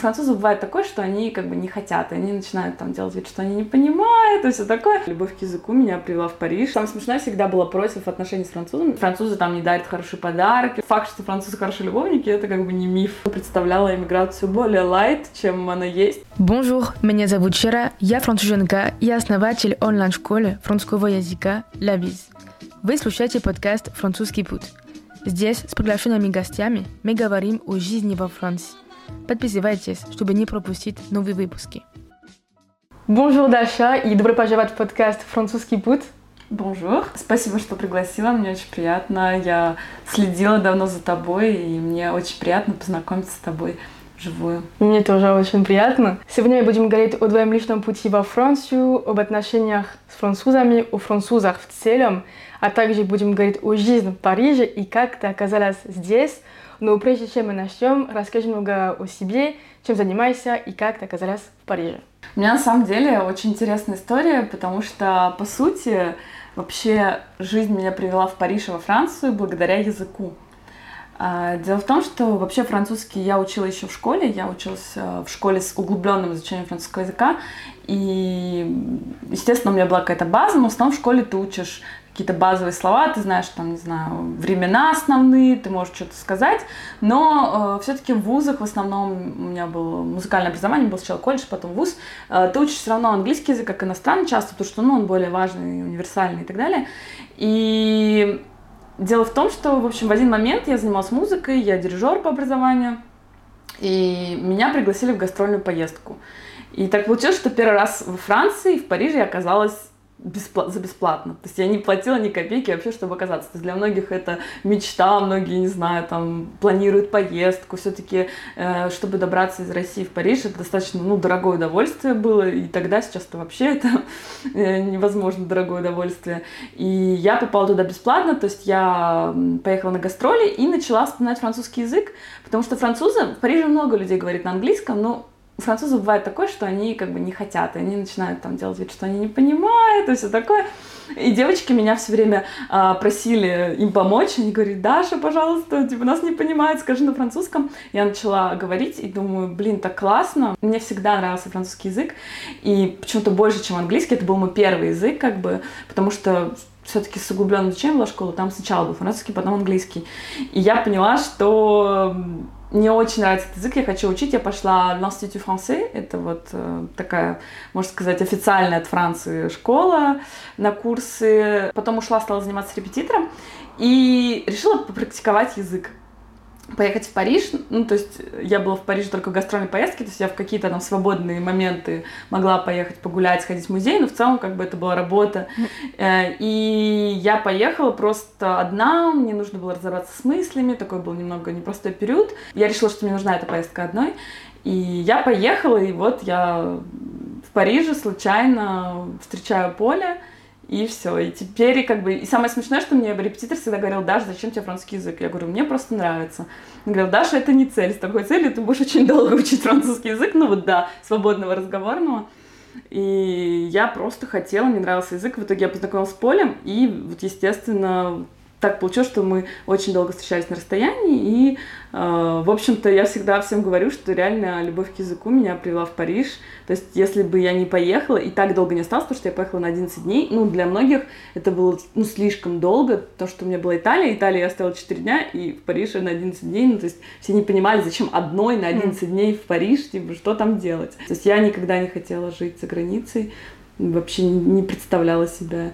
французов бывает такое, что они как бы не хотят, и они начинают там делать вид, что они не понимают, и все такое. Любовь к языку меня привела в Париж. Самое смешное всегда было против отношений с французами. Французы там не дарят хорошие подарки. Факт, что французы хорошие любовники, это как бы не миф. Представляла иммиграцию более лайт, чем она есть. Bonjour, меня зовут Чера, я француженка и основатель онлайн-школы французского языка «La Biz». Вы слушаете подкаст «Французский путь». Здесь с приглашенными гостями мы говорим о жизни во Франции. Подписывайтесь, чтобы не пропустить новые выпуски. Bonjour Даша и добро пожаловать в подкаст «Французский путь». Bonjour. Спасибо, что пригласила, мне очень приятно. Я следила давно за тобой, и мне очень приятно познакомиться с тобой вживую. Мне тоже очень приятно. Сегодня мы будем говорить о твоем личном пути во Францию, об отношениях с французами, о французах в целом, а также будем говорить о жизни в Париже и как ты оказалась здесь. Но прежде чем мы начнем, расскажи немного о себе, чем занимаешься и как ты оказалась в Париже. У меня на самом деле очень интересная история, потому что, по сути, вообще жизнь меня привела в Париж и во Францию благодаря языку. А, дело в том, что вообще французский я учила еще в школе. Я училась э, в школе с углубленным изучением французского языка. И, естественно, у меня была какая-то база, но в основном в школе ты учишь какие-то базовые слова, ты знаешь, там, не знаю, времена основные, ты можешь что-то сказать, но э, все-таки в вузах в основном у меня было музыкальное образование, был сначала колледж, потом вуз, э, ты учишь все равно английский язык как иностранный часто, потому что, ну, он более важный, универсальный и так далее. И дело в том, что, в общем, в один момент я занималась музыкой, я дирижер по образованию, и меня пригласили в гастрольную поездку. И так получилось, что первый раз во Франции, в Париже я оказалась бесплат, за бесплатно. То есть я не платила ни копейки вообще, чтобы оказаться. То есть для многих это мечта, многие, не знаю, там, планируют поездку. Все-таки, э, чтобы добраться из России в Париж, это достаточно, ну, дорогое удовольствие было. И тогда, сейчас это вообще это э, невозможно дорогое удовольствие. И я попала туда бесплатно, то есть я поехала на гастроли и начала вспоминать французский язык, потому что французы, в Париже много людей говорит на английском, но у французов бывает такое, что они как бы не хотят, и они начинают там делать вид, что они не понимают, и все такое. И девочки меня все время а, просили им помочь, они говорят, Даша, пожалуйста, типа нас не понимают, скажи на французском. Я начала говорить и думаю, блин, так классно. Мне всегда нравился французский язык, и почему-то больше, чем английский, это был мой первый язык, как бы, потому что все-таки с углубленным изучением была школа, там сначала был французский, потом английский. И я поняла, что мне очень нравится этот язык, я хочу учить. Я пошла в l'Institut français, это вот э, такая, можно сказать, официальная от Франции школа на курсы. Потом ушла, стала заниматься репетитором и решила попрактиковать язык поехать в Париж. Ну, то есть я была в Париже только в гастрольной поездке, то есть я в какие-то там свободные моменты могла поехать погулять, сходить в музей, но в целом как бы это была работа. Э, и я поехала просто одна, мне нужно было разобраться с мыслями, такой был немного непростой период. Я решила, что мне нужна эта поездка одной. И я поехала, и вот я в Париже случайно встречаю Поле, и все. И теперь как бы... И самое смешное, что мне репетитор всегда говорил, Даша, зачем тебе французский язык? Я говорю, мне просто нравится. Он говорил, Даша, это не цель. С такой целью ты будешь очень долго учить французский язык. Ну вот да, свободного разговорного. И я просто хотела, мне нравился язык. В итоге я познакомилась с Полем. И вот, естественно, так получилось, что мы очень долго встречались на расстоянии, и, э, в общем-то, я всегда всем говорю, что реально любовь к языку меня привела в Париж. То есть, если бы я не поехала и так долго не осталась, потому что я поехала на 11 дней, ну, для многих это было, ну, слишком долго, потому что у меня была Италия, Италия я оставила 4 дня, и в Париже на 11 дней, ну, то есть, все не понимали, зачем одной на 11 mm. дней в Париж, типа, что там делать. То есть, я никогда не хотела жить за границей, вообще не представляла себя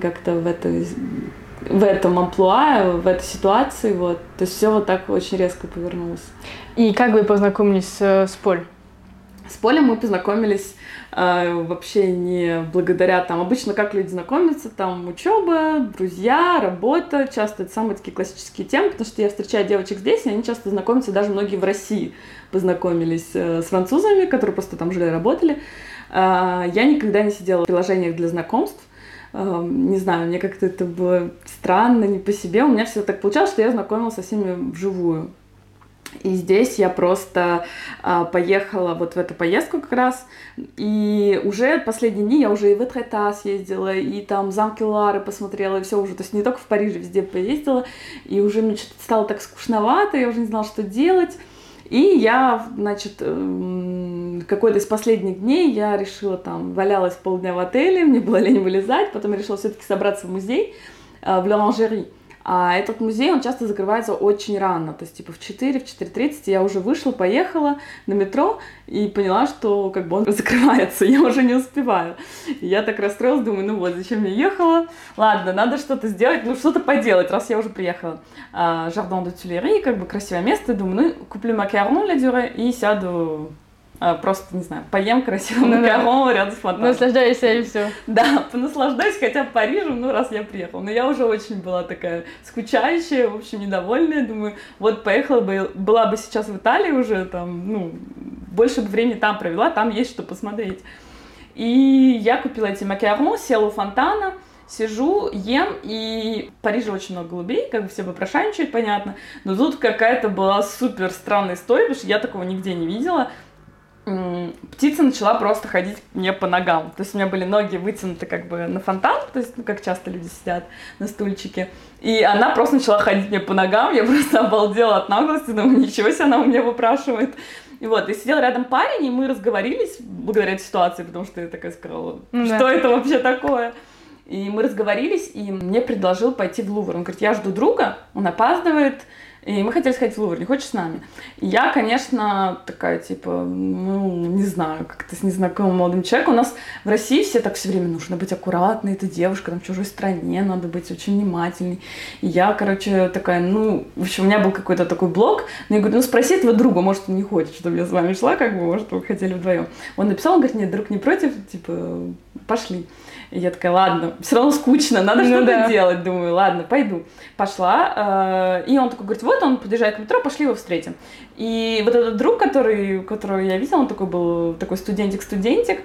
как-то в этой в этом амплуа, в этой ситуации, вот. То есть все вот так очень резко повернулось. И как вы познакомились с, с Поль? С Полем мы познакомились э, вообще не благодаря там обычно как люди знакомятся, там учеба, друзья, работа, часто это самые такие классические темы, потому что я встречаю девочек здесь, и они часто знакомятся, даже многие в России познакомились э, с французами, которые просто там жили, работали. Э, я никогда не сидела в приложениях для знакомств, не знаю, мне как-то это было странно, не по себе. У меня все так получалось, что я знакомилась со всеми вживую. И здесь я просто а, поехала вот в эту поездку как раз. И уже последние дни я уже и в Этрета съездила, и там замки Лары посмотрела, и все уже. То есть не только в Париже, везде поездила. И уже мне что-то стало так скучновато, я уже не знала, что делать. И я, значит, эм, какой-то из последних дней я решила там, валялась полдня в отеле, мне было лень вылезать, потом я решила все-таки собраться в музей э, в Лоранжери. А этот музей, он часто закрывается очень рано, то есть типа в 4, в 4.30 я уже вышла, поехала на метро и поняла, что как бы он закрывается, я уже не успеваю. И я так расстроилась, думаю, ну вот, зачем я ехала? Ладно, надо что-то сделать, ну что-то поделать, раз я уже приехала. Жардон де Тюлери, как бы красивое место, думаю, ну куплю макарон для дюре и сяду а, просто, не знаю, поем красиво ну, макарон да. рядом с фонтаном. Наслаждайся и все. Да, понаслаждаюсь хотя бы Парижем, ну, раз я приехала. Но я уже очень была такая скучающая, в общем, недовольная. Думаю, вот поехала бы, была бы сейчас в Италии уже, там, ну, больше бы времени там провела, там есть что посмотреть. И я купила эти макарон, села у фонтана, сижу, ем, и в Париже очень много голубей, как бы все попрошайничают, понятно. Но тут какая-то была супер странная история, потому что я такого нигде не видела птица начала просто ходить мне по ногам. То есть у меня были ноги вытянуты как бы на фонтан, то есть, ну, как часто люди сидят на стульчике. И она просто начала ходить мне по ногам, я просто обалдела от наглости, думаю, ничего себе она у меня выпрашивает. И вот, и сидел рядом парень, и мы разговорились благодаря этой ситуации, потому что я такая сказала, ну что да. это вообще такое? И мы разговорились, и мне предложил пойти в Лувр. Он говорит, я жду друга, он опаздывает, и мы хотели сходить в Лувр, не хочешь с нами? Я, конечно, такая, типа, ну, не знаю, как-то с незнакомым молодым человеком. У нас в России все так все время нужно быть аккуратной, это девушка, там, в чужой стране, надо быть очень внимательной. И я, короче, такая, ну, в общем, у меня был какой-то такой блог, но я говорю, ну, спроси этого друга, может, он не хочет, чтобы я с вами шла, как бы, может, вы хотели вдвоем. Он написал, он говорит, нет, друг не против, типа, пошли. И я такая, ладно, все равно скучно, надо ну, что-то да. делать. Думаю, ладно, пойду. Пошла. Э, и он такой говорит, вот он подъезжает к метро, пошли его встретим. И вот этот друг, который, которого я видела, он такой был такой студентик-студентик.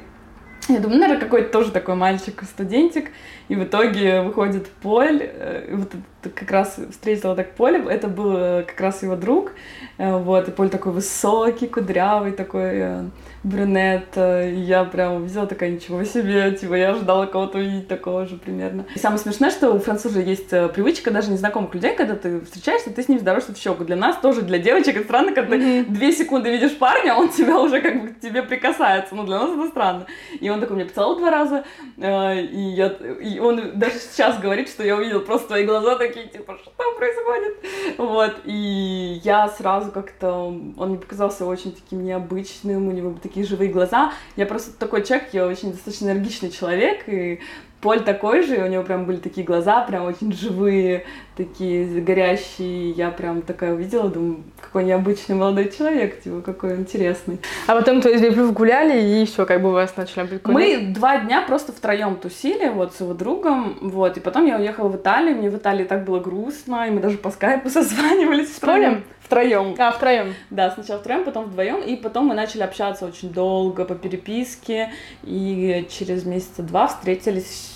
Я думаю, наверное, какой-то тоже такой мальчик-студентик. И в итоге выходит Поль, э, вот как раз встретила так Поле, это был э, как раз его друг. Вот, и Поль такой высокий, кудрявый, такой брюнет. Э, я прям увидела такая, ничего себе, типа я ожидала кого-то увидеть такого же примерно. И самое смешное, что у французов есть э, привычка даже незнакомых людей, когда ты встречаешься, ты с ним здороваешься в щеку. Для нас тоже, для девочек, это странно, когда mm-hmm. ты две секунды видишь парня, он тебя уже как бы к тебе прикасается. Ну, для нас это странно. И он такой меня поцеловал два раза, э, и, я, и он даже сейчас говорит, что я увидел просто твои глаза такие, типа, что происходит? Вот, и я сразу как-то, он мне показался очень таким необычным, у него такие такие живые глаза. Я просто такой человек, я очень достаточно энергичный человек, и Поль такой же, и у него прям были такие глаза, прям очень живые, такие горящие. Я прям такая увидела, думаю, какой необычный молодой человек, типа, какой интересный. А потом, то есть, вы гуляли, и все, как бы вас начали прикольно? Мы два дня просто втроем тусили, вот, с его другом, вот, и потом я уехала в Италию, мне в Италии так было грустно, и мы даже по скайпу созванивались. С Полем? Втроем. А, втроем. Да, сначала втроем, потом вдвоем. И потом мы начали общаться очень долго по переписке. И через месяца два встретились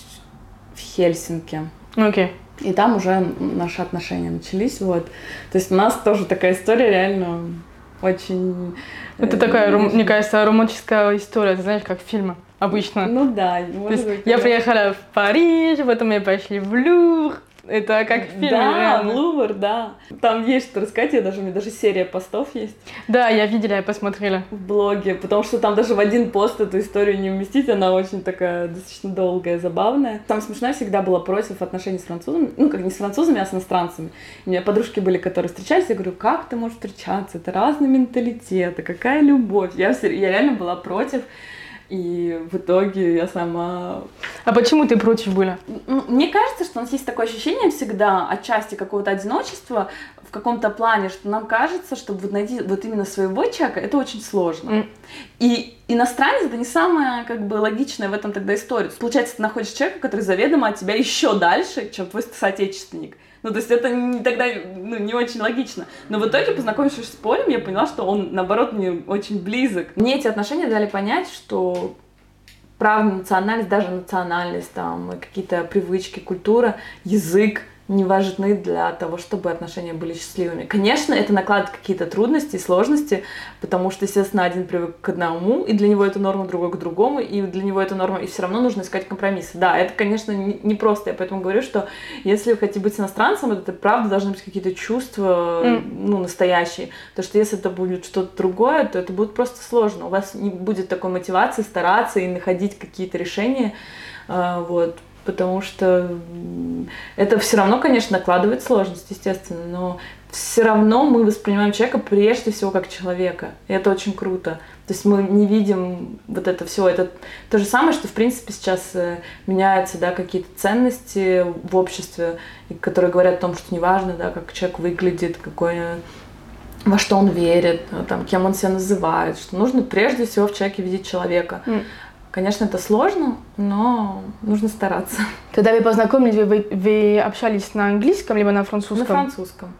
в Хельсинки. Окей. Okay. И там уже наши отношения начались. Вот. То есть у нас тоже такая история реально очень... Это э, такая, мне кажется, романтическая история, знаешь, как фильмы обычно. Ну да. Может быть, я приехала в Париж, потом мы пошли в Лувр, это как в фильме, Да, реально. Лувр, да. Там есть что рассказать, я даже, у меня даже серия постов есть. Да, я видела, я посмотрела. В блоге, потому что там даже в один пост эту историю не уместить, она очень такая достаточно долгая, забавная. Там смешно всегда было против отношений с французами, ну, как не с французами, а с иностранцами. У меня подружки были, которые встречались, я говорю, как ты можешь встречаться, это разные менталитеты, какая любовь. Я, я реально была против и в итоге я сама... А почему ты против были? Мне кажется, что у нас есть такое ощущение всегда отчасти какого-то одиночества в каком-то плане, что нам кажется, что вот найти вот именно своего человека, это очень сложно. Mm. И иностранец это не самая как бы логичная в этом тогда история. Получается, ты находишь человека, который заведомо от тебя еще дальше, чем твой соотечественник. Ну, то есть это не, тогда ну, не очень логично. Но в итоге, познакомившись с Полем, я поняла, что он, наоборот, мне очень близок. Мне эти отношения дали понять, что правда национальность, даже национальность, там, какие-то привычки, культура, язык, не важны для того, чтобы отношения были счастливыми. Конечно, это накладывает какие-то трудности и сложности, потому что, естественно, один привык к одному, и для него это норма, другой к другому, и для него это норма, и все равно нужно искать компромиссы. Да, это, конечно, не просто. Я поэтому говорю, что если вы хотите быть иностранцем, это правда должны быть какие-то чувства, mm. ну, настоящие. Потому что если это будет что-то другое, то это будет просто сложно. У вас не будет такой мотивации стараться и находить какие-то решения. А, вот потому что это все равно, конечно, накладывает сложность, естественно, но все равно мы воспринимаем человека прежде всего как человека. И это очень круто. То есть мы не видим вот это все. Это то же самое, что, в принципе, сейчас э, меняются да, какие-то ценности в обществе, которые говорят о том, что неважно, да, как человек выглядит, какой во что он верит, там, кем он себя называет, что нужно прежде всего в человеке видеть человека. Mm. Конечно, это сложно, но нужно стараться. Когда вы познакомились, вы, вы общались на английском либо на французском? На французском.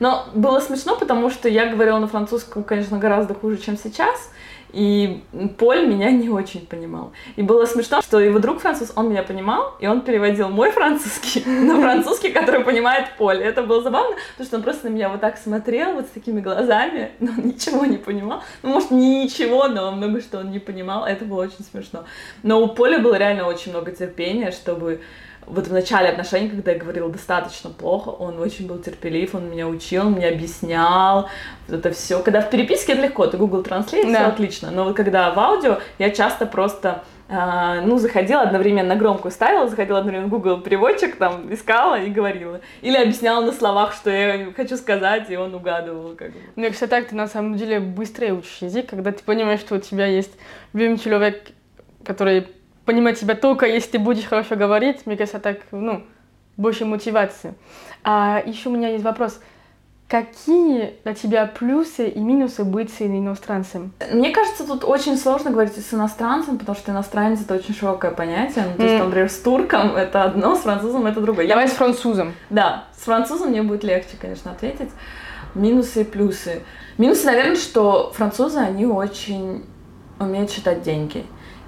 Но было смешно, потому что я говорила на французском, конечно, гораздо хуже, чем сейчас. И Поль меня не очень понимал. И было смешно, что его друг француз, он меня понимал, и он переводил мой французский на французский, который понимает Поль. Это было забавно, потому что он просто на меня вот так смотрел, вот с такими глазами, но он ничего не понимал. Ну, может, не ничего, но много что он не понимал. Это было очень смешно. Но у Поля было реально очень много терпения, чтобы вот в начале отношений, когда я говорила достаточно плохо, он очень был терпелив, он меня учил, мне объяснял вот это все. Когда в переписке это легко, ты Google Translate, да. все отлично, но вот когда в аудио, я часто просто Uh, ну, заходила одновременно громкую ставила, заходила одновременно в Google переводчик, там, искала и говорила. Или объясняла на словах, что я хочу сказать, и он угадывал. Как бы. Ну, кстати, так ты на самом деле быстрее учишь язык, когда ты понимаешь, что у тебя есть любимый человек, который понимать себя только, если ты будешь хорошо говорить, мне кажется, так, ну, больше мотивации. А еще у меня есть вопрос. Какие для тебя плюсы и минусы быть с иностранцем? Мне кажется, тут очень сложно говорить с иностранцем, потому что иностранец это очень широкое понятие. Ну, то есть, например, с турком это одно, с французом это другое. Давай Я... с французом. Да, с французом мне будет легче, конечно, ответить. Минусы и плюсы. Минусы, наверное, что французы, они очень умеют считать деньги.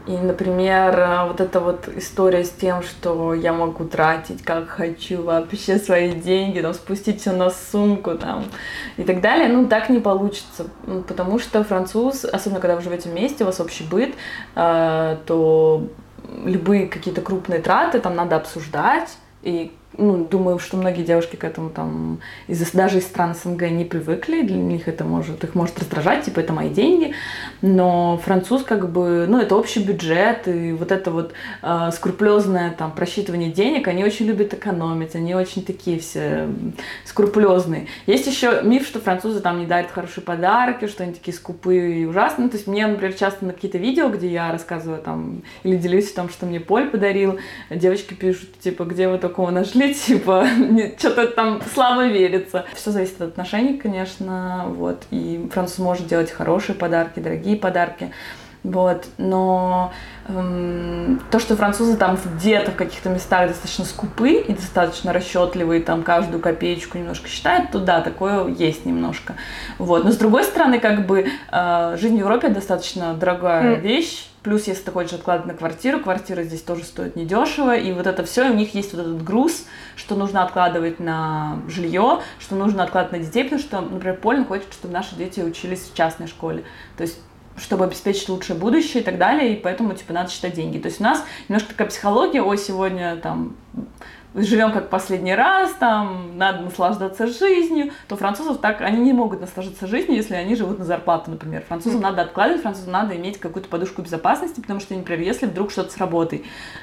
И, например, э, вот эта вот история с тем, что я могу тратить как хочу вообще свои деньги, там, спустить все на сумку там, и так далее, ну, так не получится, потому что француз, особенно когда вы живете вместе, у вас общий быт, э, то любые какие-то крупные траты там надо обсуждать, и ну, думаю, что многие девушки к этому там из даже из стран СНГ не привыкли, для них это может, их может раздражать, типа это мои деньги, но француз как бы, ну, это общий бюджет, и вот это вот э, скрупулезное там просчитывание денег, они очень любят экономить, они очень такие все скрупулезные. Есть еще миф, что французы там не дарят хорошие подарки, что они такие скупые и ужасные, то есть мне, например, часто на какие-то видео, где я рассказываю там, или делюсь о том, что мне Поль подарил, девочки пишут, типа, где вы такого нашли, или типа что-то там слабо верится. Все зависит от отношений, конечно, вот, и француз может делать хорошие подарки, дорогие подарки, вот, но эм, то, что французы там где-то в каких-то местах достаточно скупы и достаточно расчетливые, там каждую копеечку немножко считают, то да, такое есть немножко. Вот. Но с другой стороны, как бы э, жизнь в Европе достаточно дорогая mm. вещь, Плюс, если ты хочешь откладывать на квартиру, квартира здесь тоже стоит недешево, и вот это все, у них есть вот этот груз, что нужно откладывать на жилье, что нужно откладывать на детей, потому что, например, Полин хочет, чтобы наши дети учились в частной школе. То есть чтобы обеспечить лучшее будущее и так далее, и поэтому, типа, надо считать деньги. То есть у нас немножко такая психология, ой, сегодня там живем как последний раз, там, надо наслаждаться жизнью, то французов так, они не могут наслаждаться жизнью, если они живут на зарплату, например. Французам надо откладывать, французам надо иметь какую-то подушку безопасности, потому что, например, если вдруг что-то с работой,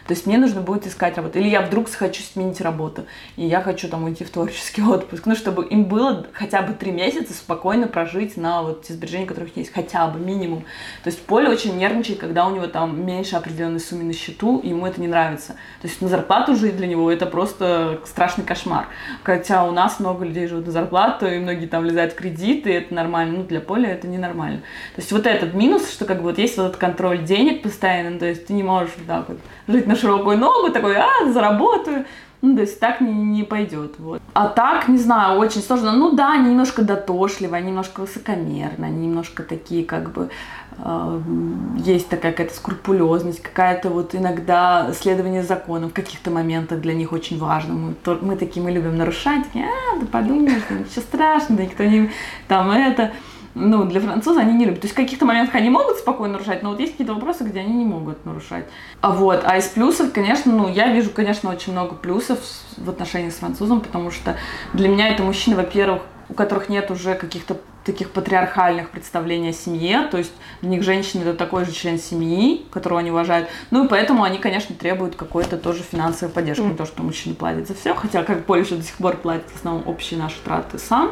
то есть мне нужно будет искать работу, или я вдруг хочу сменить работу, и я хочу там уйти в творческий отпуск, ну, чтобы им было хотя бы три месяца спокойно прожить на вот те сбережения, которых есть, хотя бы минимум. То есть Поле очень нервничает, когда у него там меньше определенной суммы на счету, и ему это не нравится. То есть на зарплату жить для него это просто просто страшный кошмар. Хотя у нас много людей живут на зарплату, и многие там влезают в кредиты, и это нормально. Ну, для поля это ненормально. То есть вот этот минус, что как бы вот есть вот этот контроль денег постоянно, то есть ты не можешь так вот жить на широкую ногу, такой, а, заработаю, Ну, то есть так не, не пойдет. Вот. А так, не знаю, очень сложно. Ну да, они немножко дотошливые, немножко высокомерные, они немножко такие, как бы, э, есть такая какая-то скрупулезность, какая-то вот иногда следование законам в каких-то моментах для них очень важно. Мы, то, мы такие, мы любим нарушать, такие, а, да подумаешь, ничего страшного, да никто не, там это ну, для француза они не любят. То есть в каких-то моментах они могут спокойно нарушать, но вот есть какие-то вопросы, где они не могут нарушать. А вот, а из плюсов, конечно, ну, я вижу, конечно, очень много плюсов в отношении с французом, потому что для меня это мужчины, во-первых, у которых нет уже каких-то таких патриархальных представлений о семье, то есть для них женщина это такой же член семьи, которого они уважают, ну и поэтому они, конечно, требуют какой-то тоже финансовой поддержки, mm. не то, что мужчина платит за все, хотя как Польша до сих пор платит в основном общие наши траты сам,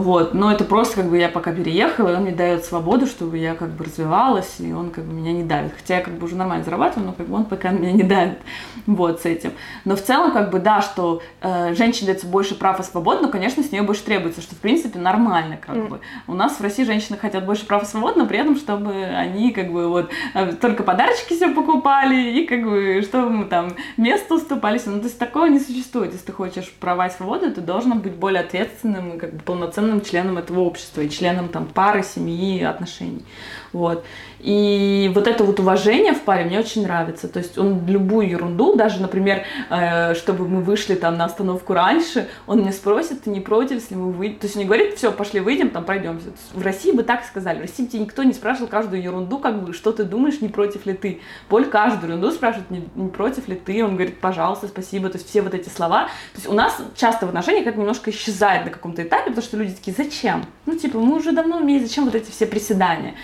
вот. Но это просто как бы я пока переехала, и он мне дает свободу, чтобы я как бы развивалась, и он как бы меня не давит. Хотя я как бы уже нормально зарабатываю, но как бы он пока меня не давит вот с этим. Но в целом как бы да, что э, женщине дается больше прав и свобод, но, конечно, с нее больше требуется, что в принципе нормально как mm. бы. У нас в России женщины хотят больше прав и свобод, но при этом, чтобы они как бы вот э, только подарочки себе покупали и как бы чтобы мы там место уступались. Ну, то есть такого не существует. Если ты хочешь права и свободы, ты должен быть более ответственным и как бы полноценным полноценным членом этого общества и членом там пары, семьи, отношений. Вот. И вот это вот уважение в паре мне очень нравится. То есть он любую ерунду, даже, например, э, чтобы мы вышли там на остановку раньше, он мне спросит, ты не против, если мы выйдем. То есть он не говорит, все, пошли выйдем, там пройдемся. В России бы так сказали. В России тебе никто не спрашивал каждую ерунду, как бы, что ты думаешь, не против ли ты. Поль каждую ерунду спрашивает, не, не против ли ты. Он говорит, пожалуйста, спасибо. То есть все вот эти слова. То есть у нас часто в отношениях это немножко исчезает на каком-то этапе, потому что люди такие, зачем? Ну, типа, мы уже давно умеем, зачем вот эти все приседания?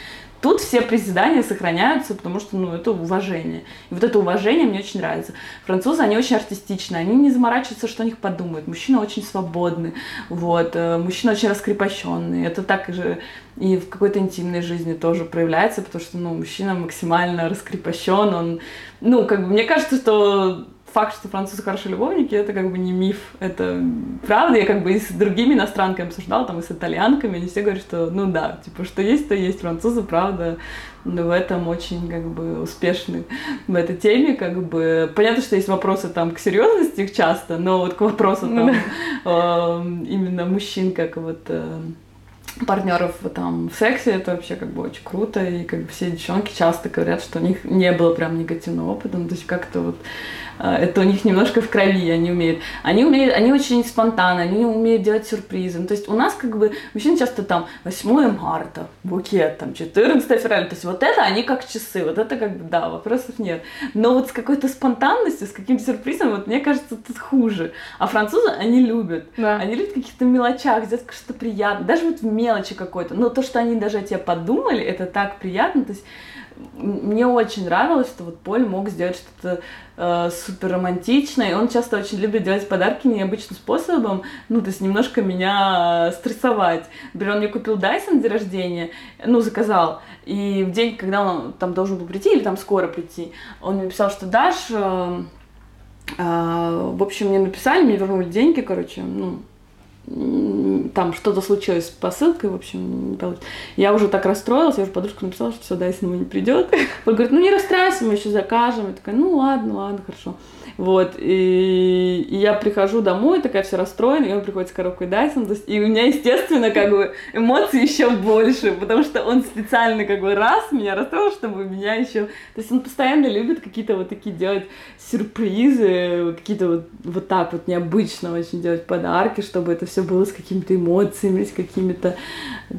Тут все приседания сохраняются, потому что, ну, это уважение. И вот это уважение мне очень нравится. Французы, они очень артистичны, они не заморачиваются, что о них подумают. Мужчины очень свободны, вот, э, мужчины очень раскрепощенные. Это так же и в какой-то интимной жизни тоже проявляется, потому что, ну, мужчина максимально раскрепощен, он, ну, как бы, мне кажется, что факт, что французы хорошие любовники, это как бы не миф, это правда. Я как бы и с другими иностранками обсуждала, там и с итальянками, они все говорят, что ну да, типа, что есть, то есть. Французы, правда, в этом очень как бы успешны в этой теме, как бы понятно, что есть вопросы там к серьезности их часто, но вот к вопросу там э, именно мужчин как вот э, партнеров там в сексе, это вообще как бы очень круто, и как бы все девчонки часто говорят, что у них не было прям негативного опыта, ну, то есть как-то вот это у них немножко в крови, они умеют. Они умеют, они очень спонтанно, они умеют делать сюрпризы. Ну, то есть у нас как бы мужчины часто там 8 марта, букет, там 14 февраля, то есть вот это они как часы, вот это как бы, да, вопросов нет. Но вот с какой-то спонтанностью, с каким-то сюрпризом, вот мне кажется, тут хуже. А французы, они любят. Да. Они любят каких-то мелочах, сделать что-то приятное, даже вот в мелочи какой-то. Но то, что они даже о тебе подумали, это так приятно, то есть мне очень нравилось, что вот Поль мог сделать что-то э, супер романтичное, он часто очень любит делать подарки необычным способом, ну, то есть немножко меня стрессовать. Например, он мне купил Dyson день рождения, ну, заказал, и в день, когда он там должен был прийти, или там скоро прийти, он мне писал, что дашь, э, э, в общем, мне написали, мне вернули деньги, короче, ну, там что-то случилось с посылкой, в общем, Я уже так расстроилась, я уже подружка написала, что все, Дайсон не придет. Он говорит, ну не расстраивайся, мы еще закажем. Я такая, ну ладно, ладно, хорошо. Вот, и, и я прихожу домой, такая вся расстроена, и он приходит с коробкой Dyson, то есть, и у меня, естественно, как бы эмоции еще больше, потому что он специально как бы раз меня расстроил, чтобы меня еще... То есть он постоянно любит какие-то вот такие делать сюрпризы, какие-то вот, вот так вот необычно очень делать подарки, чтобы это все было с какими-то эмоциями, с какими-то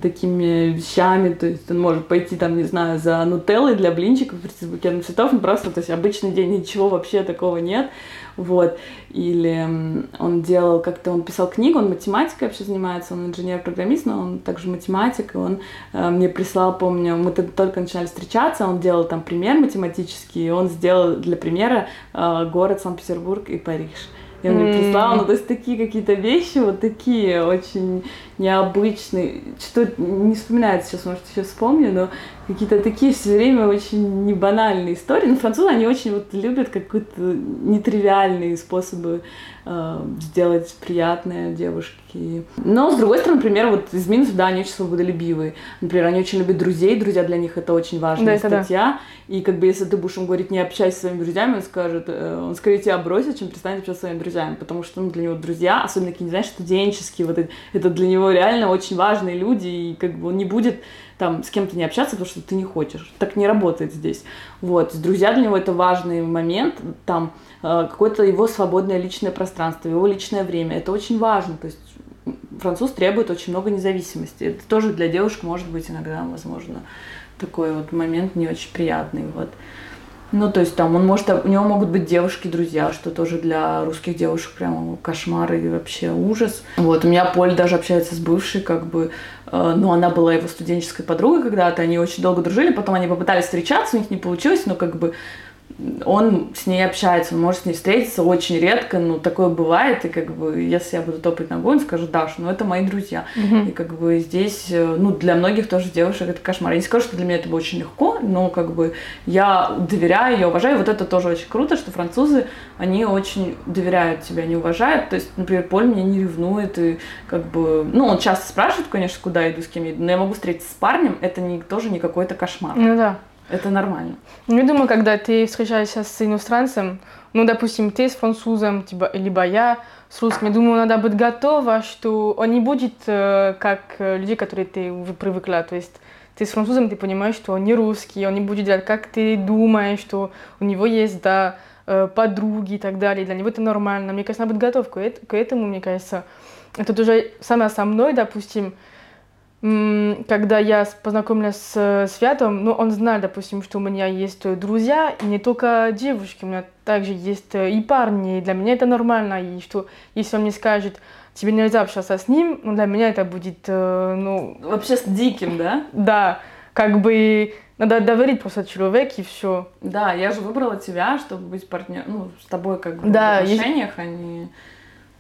такими вещами, то есть он может пойти там, не знаю, за нутеллой для блинчиков, прийти с букетом цветов, ну просто, то есть обычный день, ничего вообще такого нет, нет, вот, или он делал как-то, он писал книгу, он математикой вообще занимается, он инженер-программист, но он также математик, и он э, мне прислал, помню, мы только начинали встречаться, он делал там пример математический, и он сделал для примера э, город Санкт-Петербург и Париж. И он мне прислал, ну, то есть такие какие-то вещи, вот такие очень необычные. Что не вспоминается сейчас, может, сейчас вспомню, но какие-то такие все время очень небанальные истории. Но французы, они очень вот любят какие-то нетривиальные способы сделать приятное девушке. Но, с другой стороны, например, вот из минусов, да, они очень свободолюбивые. Например, они очень любят друзей, друзья для них это очень важная да, статья. Да. И как бы если ты будешь ему говорить, не общайся со своими друзьями, он скажет, э, он скорее тебя бросит, чем перестанет общаться со своими друзьями. Потому что ну, для него друзья, особенно какие, знаешь, студенческие, вот это, это для него реально очень важные люди, и как бы он не будет там с кем-то не общаться, потому что ты не хочешь. Так не работает здесь. Вот. Друзья для него это важный момент, там э, какое-то его свободное личное пространство, его личное время. Это очень важно. То есть француз требует очень много независимости. Это тоже для девушек может быть иногда, возможно, такой вот момент не очень приятный. Вот. Ну, то есть там он может, у него могут быть девушки-друзья, что тоже для русских девушек прямо кошмар и вообще ужас. Вот, у меня Поль даже общается с бывшей, как бы, э, ну, она была его студенческой подругой когда-то, они очень долго дружили, потом они попытались встречаться, у них не получилось, но как бы он с ней общается, он может с ней встретиться очень редко, но такое бывает, и как бы, если я буду топать ногой, он скажет, Даш, ну это мои друзья. Mm-hmm. И как бы здесь, э, ну для многих тоже девушек это кошмар. Я не скажу, что для меня это было очень легко, но как бы я доверяю, я уважаю, вот это тоже очень круто, что французы, они очень доверяют тебя, не уважают, то есть, например, Поль меня не ревнует, и как бы, ну он часто спрашивает, конечно, куда иду, с кем я иду, но я могу встретиться с парнем, это не, тоже не какой-то кошмар. Ну да. Это нормально. Ну, я думаю, когда ты встречаешься с иностранцем, ну, допустим, ты с французом, типа, либо я с русским, я думаю, надо быть готова, что он не будет э, как э, люди, которые ты уже привыкла. То есть ты с французом, ты понимаешь, что он не русский, он не будет делать, как ты думаешь, что у него есть, да, э, подруги и так далее. Для него это нормально. Мне кажется, надо быть готов к этому, мне кажется. Это тоже самое со мной, допустим, когда я познакомилась с Святом, ну, он знал, допустим, что у меня есть друзья, и не только девушки, у меня также есть и парни, и для меня это нормально, и что если он мне скажет, тебе нельзя общаться с ним, ну, для меня это будет, э, ну... Вообще с диким, да? Да, как бы надо доверить просто человеку и все. Да, я же выбрала тебя, чтобы быть партнером, ну, с тобой как бы да, в отношениях, есть... а не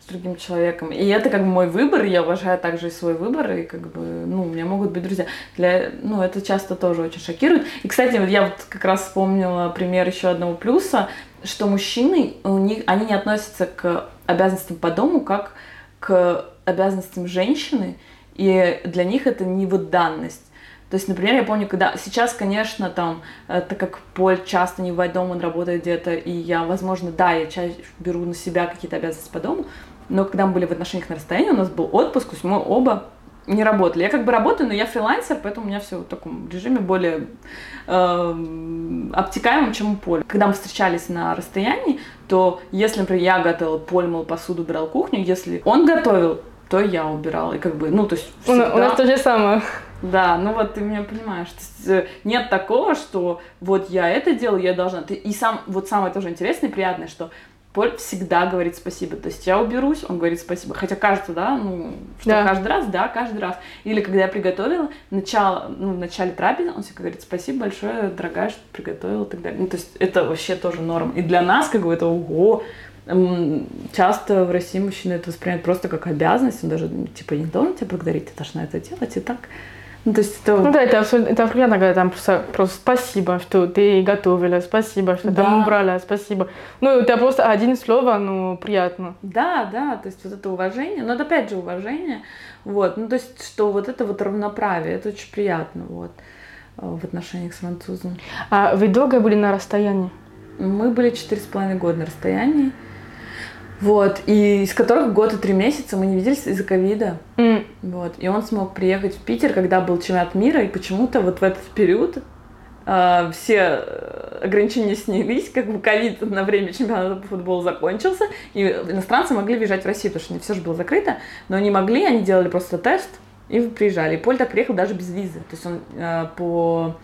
с другим человеком. И это как бы мой выбор, я уважаю также и свой выбор, и как бы, ну, у меня могут быть друзья. Для, ну, это часто тоже очень шокирует. И, кстати, вот я вот как раз вспомнила пример еще одного плюса, что мужчины, у них, они не относятся к обязанностям по дому как к обязанностям женщины, и для них это не вот данность. То есть, например, я помню, когда сейчас, конечно, там, так как Поль часто не в дом, он работает где-то, и я, возможно, да, я чаще беру на себя какие-то обязанности по дому, но когда мы были в отношениях на расстоянии, у нас был отпуск, то есть мы оба не работали. Я как бы работаю, но я фрилансер, поэтому у меня все в таком режиме более э, обтекаемом, чем у Поля. Когда мы встречались на расстоянии, то если, например, я готовила, Поль мыл посуду, убирал кухню, если он готовил, то я убирала. И как бы, ну, то есть всегда... У нас то же самое. Да, ну вот ты меня понимаешь. То есть, э, нет такого, что вот я это делаю, я должна. Ты, и сам, вот самое тоже интересное и приятное, что Поль всегда говорит спасибо. То есть я уберусь, он говорит спасибо. Хотя кажется, да, ну, что да. каждый раз, да, каждый раз. Или когда я приготовила, начало, ну, в начале трапезы, он всегда говорит спасибо большое, дорогая, что приготовила и так далее. Ну, то есть это вообще тоже норм. И для нас, как бы, это ого, часто в России мужчины это воспринимают просто как обязанность, он даже, типа, не должен тебя благодарить, ты должна это делать, и так. Ну, то есть это... Ну да, это, это приятно, когда там просто, просто спасибо, что ты готовила, спасибо, что да. там убрала, спасибо. Ну, это просто один слово, но приятно. Да, да, то есть вот это уважение, но это опять же уважение, вот, ну то есть что вот это вот равноправие, это очень приятно, вот, э, в отношениях с французом. А вы долго были на расстоянии? Мы были четыре с половиной года на расстоянии. Вот, и из которых год и три месяца мы не виделись из-за ковида. Mm. Вот, и он смог приехать в Питер, когда был чемпионат мира, и почему-то вот в этот период э, все ограничения снялись, как бы ковид на время чемпионата по футболу закончился, и иностранцы могли въезжать в Россию, потому что не все же было закрыто, но они могли, они делали просто тест и приезжали. И Поль так приехал даже без визы, то есть он э, по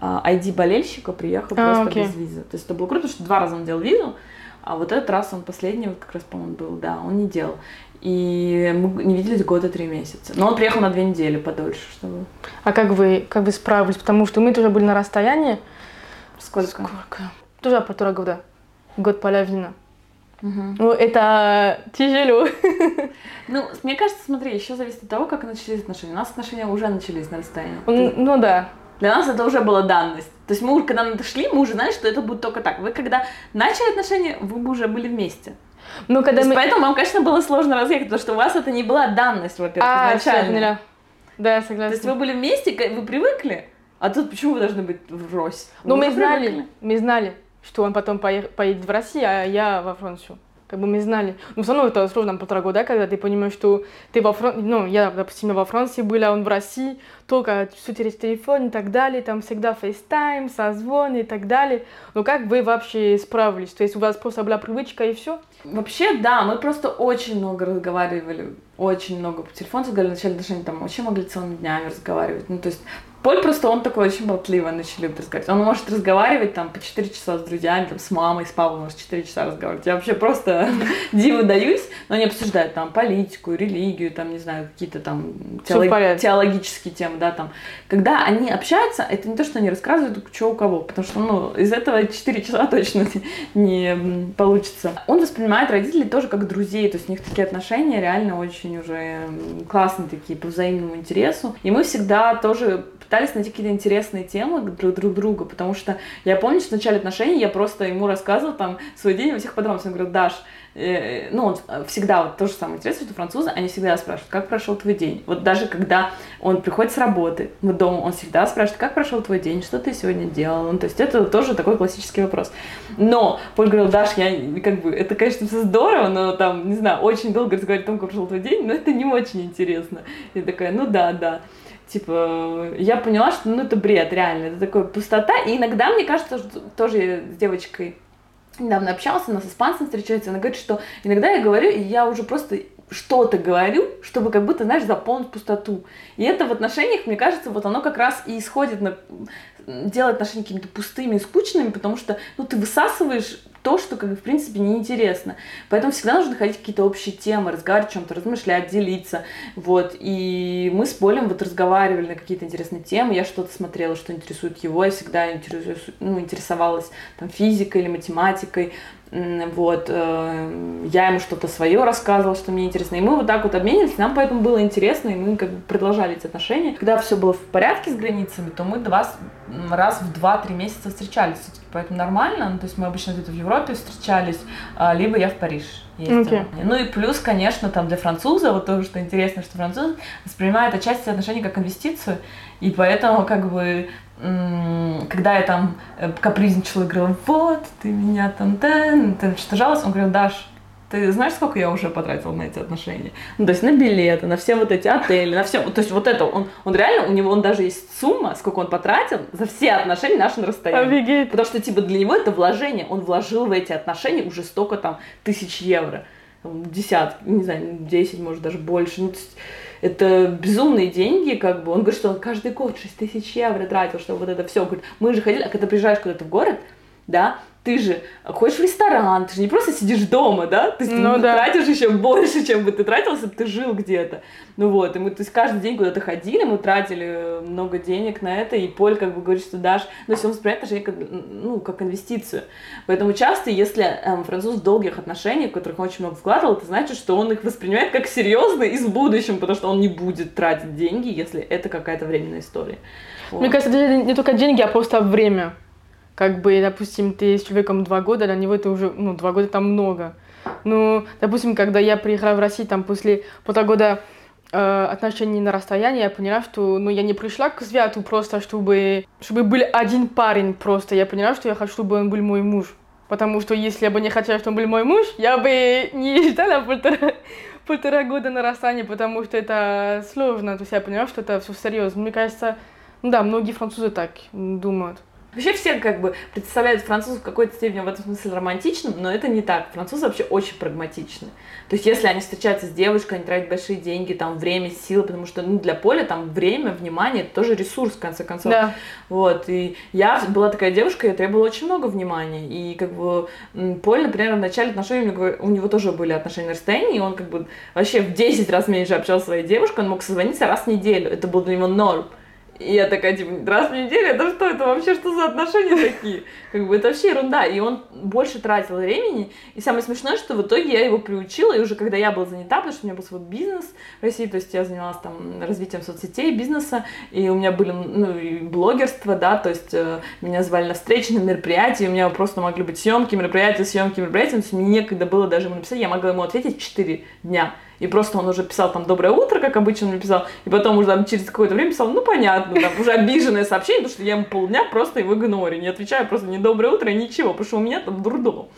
э, ID болельщика приехал а, просто okay. без визы. То есть это было круто, что два раза он делал визу, а вот этот раз он последний, вот как раз, по-моему, был, да, он не делал. И мы не виделись года три месяца. Но он приехал на две недели подольше, чтобы... А как вы, как вы справились? Потому что мы тоже были на расстоянии. Сколько? Сколько? Тоже полтора года. Год половина. Угу. Ну, это тяжело. Ну, мне кажется, смотри, еще зависит от того, как начались отношения. У нас отношения уже начались на расстоянии. Ну, да. Для нас это уже была данность. То есть мы уже, когда мы дошли, мы уже знали, что это будет только так. Вы когда начали отношения, вы бы уже были вместе. Ну, когда мы... Поэтому вам, конечно, было сложно разъехать, потому что у вас это не была данность, во-первых, а, изначально. Да, я согласна. То есть вы были вместе, вы привыкли, а тут почему вы должны быть врозь? Ну, мы знали, мы знали, что он потом поедет в Россию, а я во Францию. Как бы мы знали. Но все равно это сложно полтора года, когда ты понимаешь, что ты во Франции, ну, я, допустим, во Франции была, он в России, только все через телефон и так далее, там всегда FaceTime, созвон и так далее. Но как вы вообще справились? То есть у вас просто была привычка и все? Вообще, да, мы просто очень много разговаривали, очень много по телефону разговаривали, в начале отношений там вообще могли целыми днями разговаривать. Ну, то есть Поль просто он такой очень болтливый, он очень любит разговаривать. Он может разговаривать там по 4 часа с друзьями, там, с мамой, с папой может 4 часа разговаривать. Я вообще просто диву даюсь, но они обсуждают там политику, религию, там, не знаю, какие-то там теолог... теологические темы, да, там. Когда они общаются, это не то, что они рассказывают, что у кого, потому что, ну, из этого 4 часа точно не получится. Он воспринимает родителей тоже как друзей, то есть у них такие отношения реально очень уже классные такие, по взаимному интересу. И мы всегда тоже пытались найти какие-то интересные темы друг, друг друга, потому что я помню, что в начале отношений я просто ему рассказывала там свой день во всех подробностях. Он говорил, Даш, э, ну, он всегда, вот то же самое интересно, что французы, они всегда спрашивают, как прошел твой день. Вот даже когда он приходит с работы в дом, он всегда спрашивает, как прошел твой день, что ты сегодня делал. Ну, то есть это тоже такой классический вопрос. Но Поль говорил, Даш, я как бы, это, конечно, все здорово, но там, не знаю, очень долго разговаривать о том, как прошел твой день, но это не очень интересно. Я такая, ну да, да типа, я поняла, что, ну, это бред, реально, это такая пустота, и иногда, мне кажется, что тоже с девочкой недавно общался, она с испанцем встречается, она говорит, что иногда я говорю, и я уже просто что-то говорю, чтобы как будто, знаешь, заполнить пустоту. И это в отношениях, мне кажется, вот оно как раз и исходит на делать отношения какими-то пустыми и скучными, потому что, ну, ты высасываешь то, что, как бы, в принципе, неинтересно. Поэтому всегда нужно находить какие-то общие темы, разговаривать о чем-то, размышлять, делиться. Вот. И мы с Полем вот разговаривали на какие-то интересные темы. Я что-то смотрела, что интересует его. Я всегда интересуюсь, ну, интересовалась там, физикой или математикой. Вот, э, я ему что-то свое рассказывала, что мне интересно. И мы вот так вот обменились, нам поэтому было интересно, и мы как бы продолжали эти отношения. Когда все было в порядке с границами, то мы два, раз в два-три месяца встречались поэтому нормально. Ну, то есть мы обычно где-то в Европе встречались, а, либо я в Париж ездила. Okay. Ну и плюс, конечно, там для француза, вот тоже что интересно, что француз воспринимает отчасти отношения как инвестицию, и поэтому как бы когда я там э, капризничала и говорила, вот, ты меня там, там, ты что жаловалась, он говорил, Даш, ты знаешь, сколько я уже потратила на эти отношения? Ну, то есть на билеты, на все вот эти отели, на все. То есть вот это, он, он реально, у него он даже есть сумма, сколько он потратил за все отношения наши на расстоянии. Офигеть. Потому что, типа, для него это вложение. Он вложил в эти отношения уже столько там тысяч евро. Десятки, не знаю, десять, может, даже больше. Ну, то есть, это безумные деньги, как бы. Он говорит, что он каждый год 6 тысяч евро тратил, чтобы вот это все. Говорит, мы же ходили, а когда приезжаешь куда-то в город, да, ты же ходишь в ресторан, ты же не просто сидишь дома, да, ты, ну, ты да. тратишь еще больше, чем бы ты тратил, если бы ты жил где-то. Ну вот, и мы то есть, каждый день куда-то ходили, мы тратили много денег на это, и Поль как бы говорит, что дашь, ну, если он воспринимает отношения как, ну, как инвестицию. Поэтому часто, если эм, француз в долгих отношениях, в которых он очень много вкладывал, это значит, что он их воспринимает как серьезно и в будущем, потому что он не будет тратить деньги, если это какая-то временная история. Вот. Мне кажется, это не только деньги, а просто время как бы, допустим, ты с человеком два года, для него это уже, ну, два года там много. Ну, допустим, когда я приехала в Россию, там, после полтора э, отношений на расстоянии, я поняла, что, ну, я не пришла к святу просто, чтобы, чтобы был один парень просто. Я поняла, что я хочу, чтобы он был мой муж. Потому что если я бы не хотела, чтобы он был мой муж, я бы не ждала полтора, полтора года на расстоянии, потому что это сложно. То есть я поняла, что это все серьезно. Мне кажется, ну да, многие французы так думают. Вообще все как бы представляют французов в какой-то степени в этом смысле романтичным, но это не так. Французы вообще очень прагматичны. То есть если они встречаются с девушкой, они тратят большие деньги, там, время, силы, потому что ну, для поля там время, внимание, это тоже ресурс, в конце концов. Да. Вот, и я была такая девушка, я требовала очень много внимания. И как бы Поль, например, в начале отношений, у него тоже были отношения на расстоянии, и он как бы вообще в 10 раз меньше общался с своей девушкой, он мог созвониться раз в неделю. Это был для него норм. И я такая, типа, раз в неделю, это что, это вообще что за отношения такие? Как бы это вообще ерунда. И он больше тратил времени. И самое смешное, что в итоге я его приучила, и уже когда я была занята, потому что у меня был свой бизнес в России, то есть я занималась там развитием соцсетей, бизнеса, и у меня были, ну, и блогерство, да, то есть э, меня звали на встречи, на мероприятия, у меня просто могли быть съемки, мероприятия, съемки, мероприятия, то есть мне некогда было даже ему написать, я могла ему ответить в 4 дня. И просто он уже писал там «Доброе утро», как обычно он писал, и потом уже там через какое-то время писал «Ну, понятно», там уже обиженное сообщение, потому что я ему полдня просто его игнорю, не отвечаю просто ни «Доброе утро», ничего, потому что у меня там дурдом.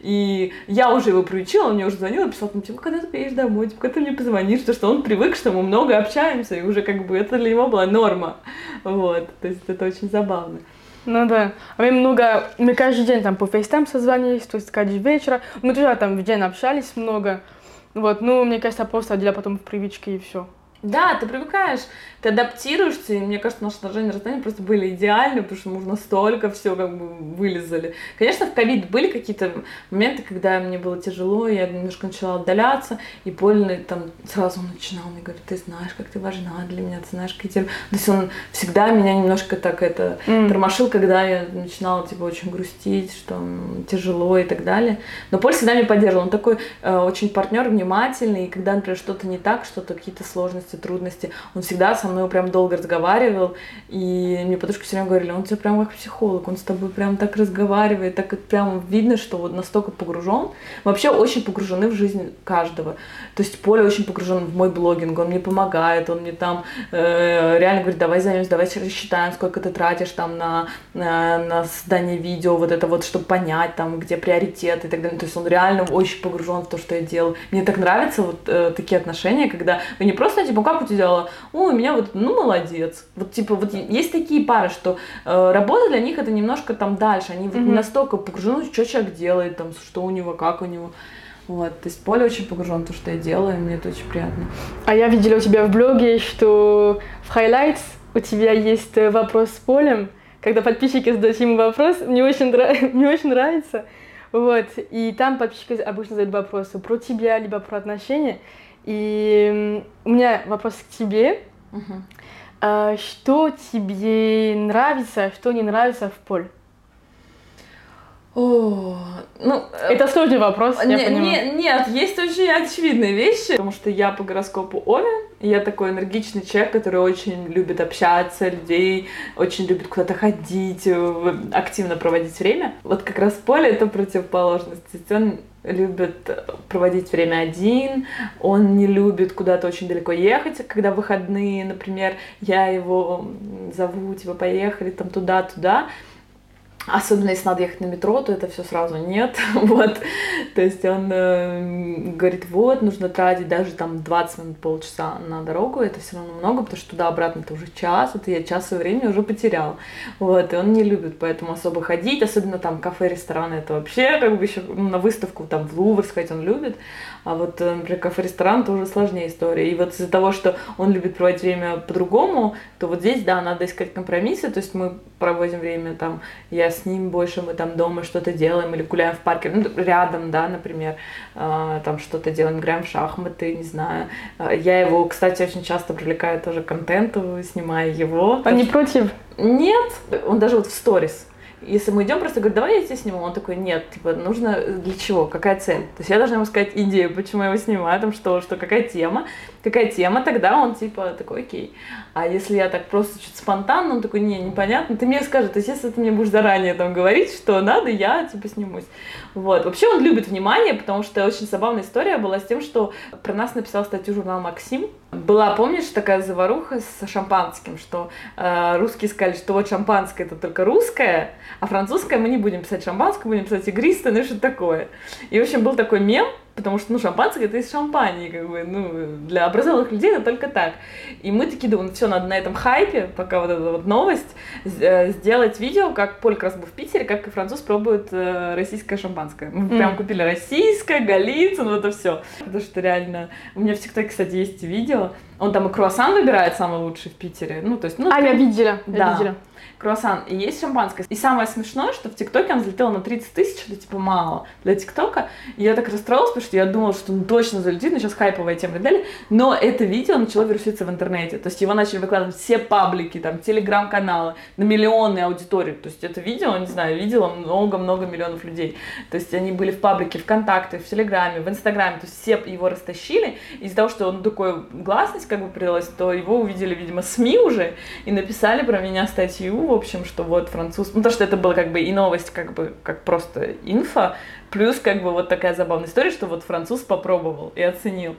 И я уже его приучила, он мне уже звонил и писал, ну, типа, когда ты приедешь домой, типа, когда ты мне позвонишь, потому что он привык, что мы много общаемся, и уже как бы это для него была норма. Вот, то есть это очень забавно. Ну да. А мы много, мы каждый день там по FaceTime созвонились, то есть каждый вечер. Мы тоже там в день общались много. Вот, ну, мне кажется, просто для потом в привычке и все. Да, ты привыкаешь, ты адаптируешься, и мне кажется, наши отношения расстояния просто были идеальны, потому что мы уже настолько все как бы вылезали. Конечно, в ковид были какие-то моменты, когда мне было тяжело, я немножко начала отдаляться, и Поль там сразу начинал мне говорить, ты знаешь, как ты важна для меня, ты знаешь, какие тебе... То есть он всегда меня немножко так это mm. тормошил, когда я начинала типа очень грустить, что тяжело и так далее. Но Поль всегда меня поддерживал, он такой э, очень партнер, внимательный, и когда, например, что-то не так, что-то какие-то сложности сложности, трудности. Он всегда со мной прям долго разговаривал, и мне подружки все время говорили, он тебе прям как психолог, он с тобой прям так разговаривает, так прям видно, что вот настолько погружен. вообще очень погружены в жизнь каждого. То есть Поля очень погружен в мой блогинг, он мне помогает, он мне там э, реально говорит, давай займемся, давай рассчитаем, сколько ты тратишь там на, на, на создание видео, вот это вот, чтобы понять там, где приоритеты и так далее. То есть он реально очень погружен в то, что я делаю. Мне так нравятся вот э, такие отношения, когда вы не просто типа как у тебя дела? У меня вот, ну, молодец. Вот, типа, вот есть такие пары, что э, работа для них это немножко там дальше. Они вот mm-hmm. настолько погружены, что человек делает, там, что у него, как у него. Вот, то есть Поля очень погружен в то, что я делаю, и мне это очень приятно. А я видела у тебя в блоге, что в Highlights у тебя есть э, вопрос с Полем, когда подписчики задают ему вопрос, мне очень, мне очень нравится. Вот, и там подписчики обычно задают вопросы про тебя, либо про отношения. И у меня вопрос к тебе. Uh-huh. Что тебе нравится, что не нравится в поле? О, ну, это сложный вопрос, не, я Не, нет, есть очень очевидные вещи, потому что я по гороскопу Овен, я такой энергичный человек, который очень любит общаться, людей, очень любит куда-то ходить, э, активно проводить время. Вот как раз поле это противоположность. Он любит проводить время один, он не любит куда-то очень далеко ехать, когда выходные, например, я его зову, типа, поехали там туда-туда, Особенно если надо ехать на метро, то это все сразу нет. вот. То есть он э, говорит, вот, нужно тратить даже там 20 минут, полчаса на дорогу, это все равно много, потому что туда-обратно это уже час, это я час времени уже потерял. Вот, и он не любит поэтому особо ходить, особенно там кафе, рестораны, это вообще как бы еще ну, на выставку там в Лувр сходить он любит. А вот, э, например, кафе-ресторан это уже сложнее история. И вот из-за того, что он любит проводить время по-другому, то вот здесь, да, надо искать компромиссы. То есть мы проводим время там, я с ним больше, мы там дома что-то делаем или гуляем в парке, ну, рядом, да, например, э, там что-то делаем, играем в шахматы, не знаю. Э, я его, кстати, очень часто привлекаю тоже к контенту, снимаю его. Он не против? Нет, он даже вот в сторис если мы идем, просто говорит, давай я тебя сниму. Он такой, нет, типа, нужно для чего, какая цель? То есть я должна ему сказать идею, почему я его снимаю, там что, что, какая тема, какая тема, тогда он типа такой, окей. А если я так просто чуть спонтанно, он такой, не, непонятно, ты мне скажешь, то есть если ты мне будешь заранее там говорить, что надо, я типа снимусь. Вот. Вообще он любит внимание, потому что очень забавная история была с тем, что про нас написал статью журнал «Максим». Была, помнишь, такая заваруха с шампанским, что э, русские сказали, что вот шампанское это только русское, а французское мы не будем писать шампанское, будем писать игристое, ну что такое. И, в общем, был такой мем, Потому что, ну, шампанское это из шампании, как бы, ну, для образованных людей это только так. И мы такие думаем, все, надо на этом хайпе, пока вот эта вот новость, э, сделать видео, как Поль как раз был в Питере, как француз пробует э, российское шампанское. Мы mm. прям купили российское, Голицын, вот это все. Потому что реально, у меня в ТикТоке, кстати, есть видео, Он там и круассан выбирает самый лучший в Питере. Ну, то есть, ну, а, я видела, да. я видела круассан, и есть шампанское. И самое смешное, что в ТикТоке он взлетел на 30 тысяч, это типа мало для ТикТока. И я так расстроилась, потому что я думала, что он точно залетит, но сейчас хайповая тема и так далее. Но это видео начало вируситься в интернете. То есть его начали выкладывать все паблики, там, телеграм-каналы на миллионы аудитории. То есть это видео, не знаю, видело много-много миллионов людей. То есть они были в паблике ВКонтакте, в Телеграме, в Инстаграме. То есть все его растащили. Из-за того, что он такой гласность как бы придалась, то его увидели, видимо, СМИ уже и написали про меня статью в общем, что вот француз... Ну, то, что это было как бы и новость, как бы, как просто инфа, плюс как бы вот такая забавная история, что вот француз попробовал и оценил.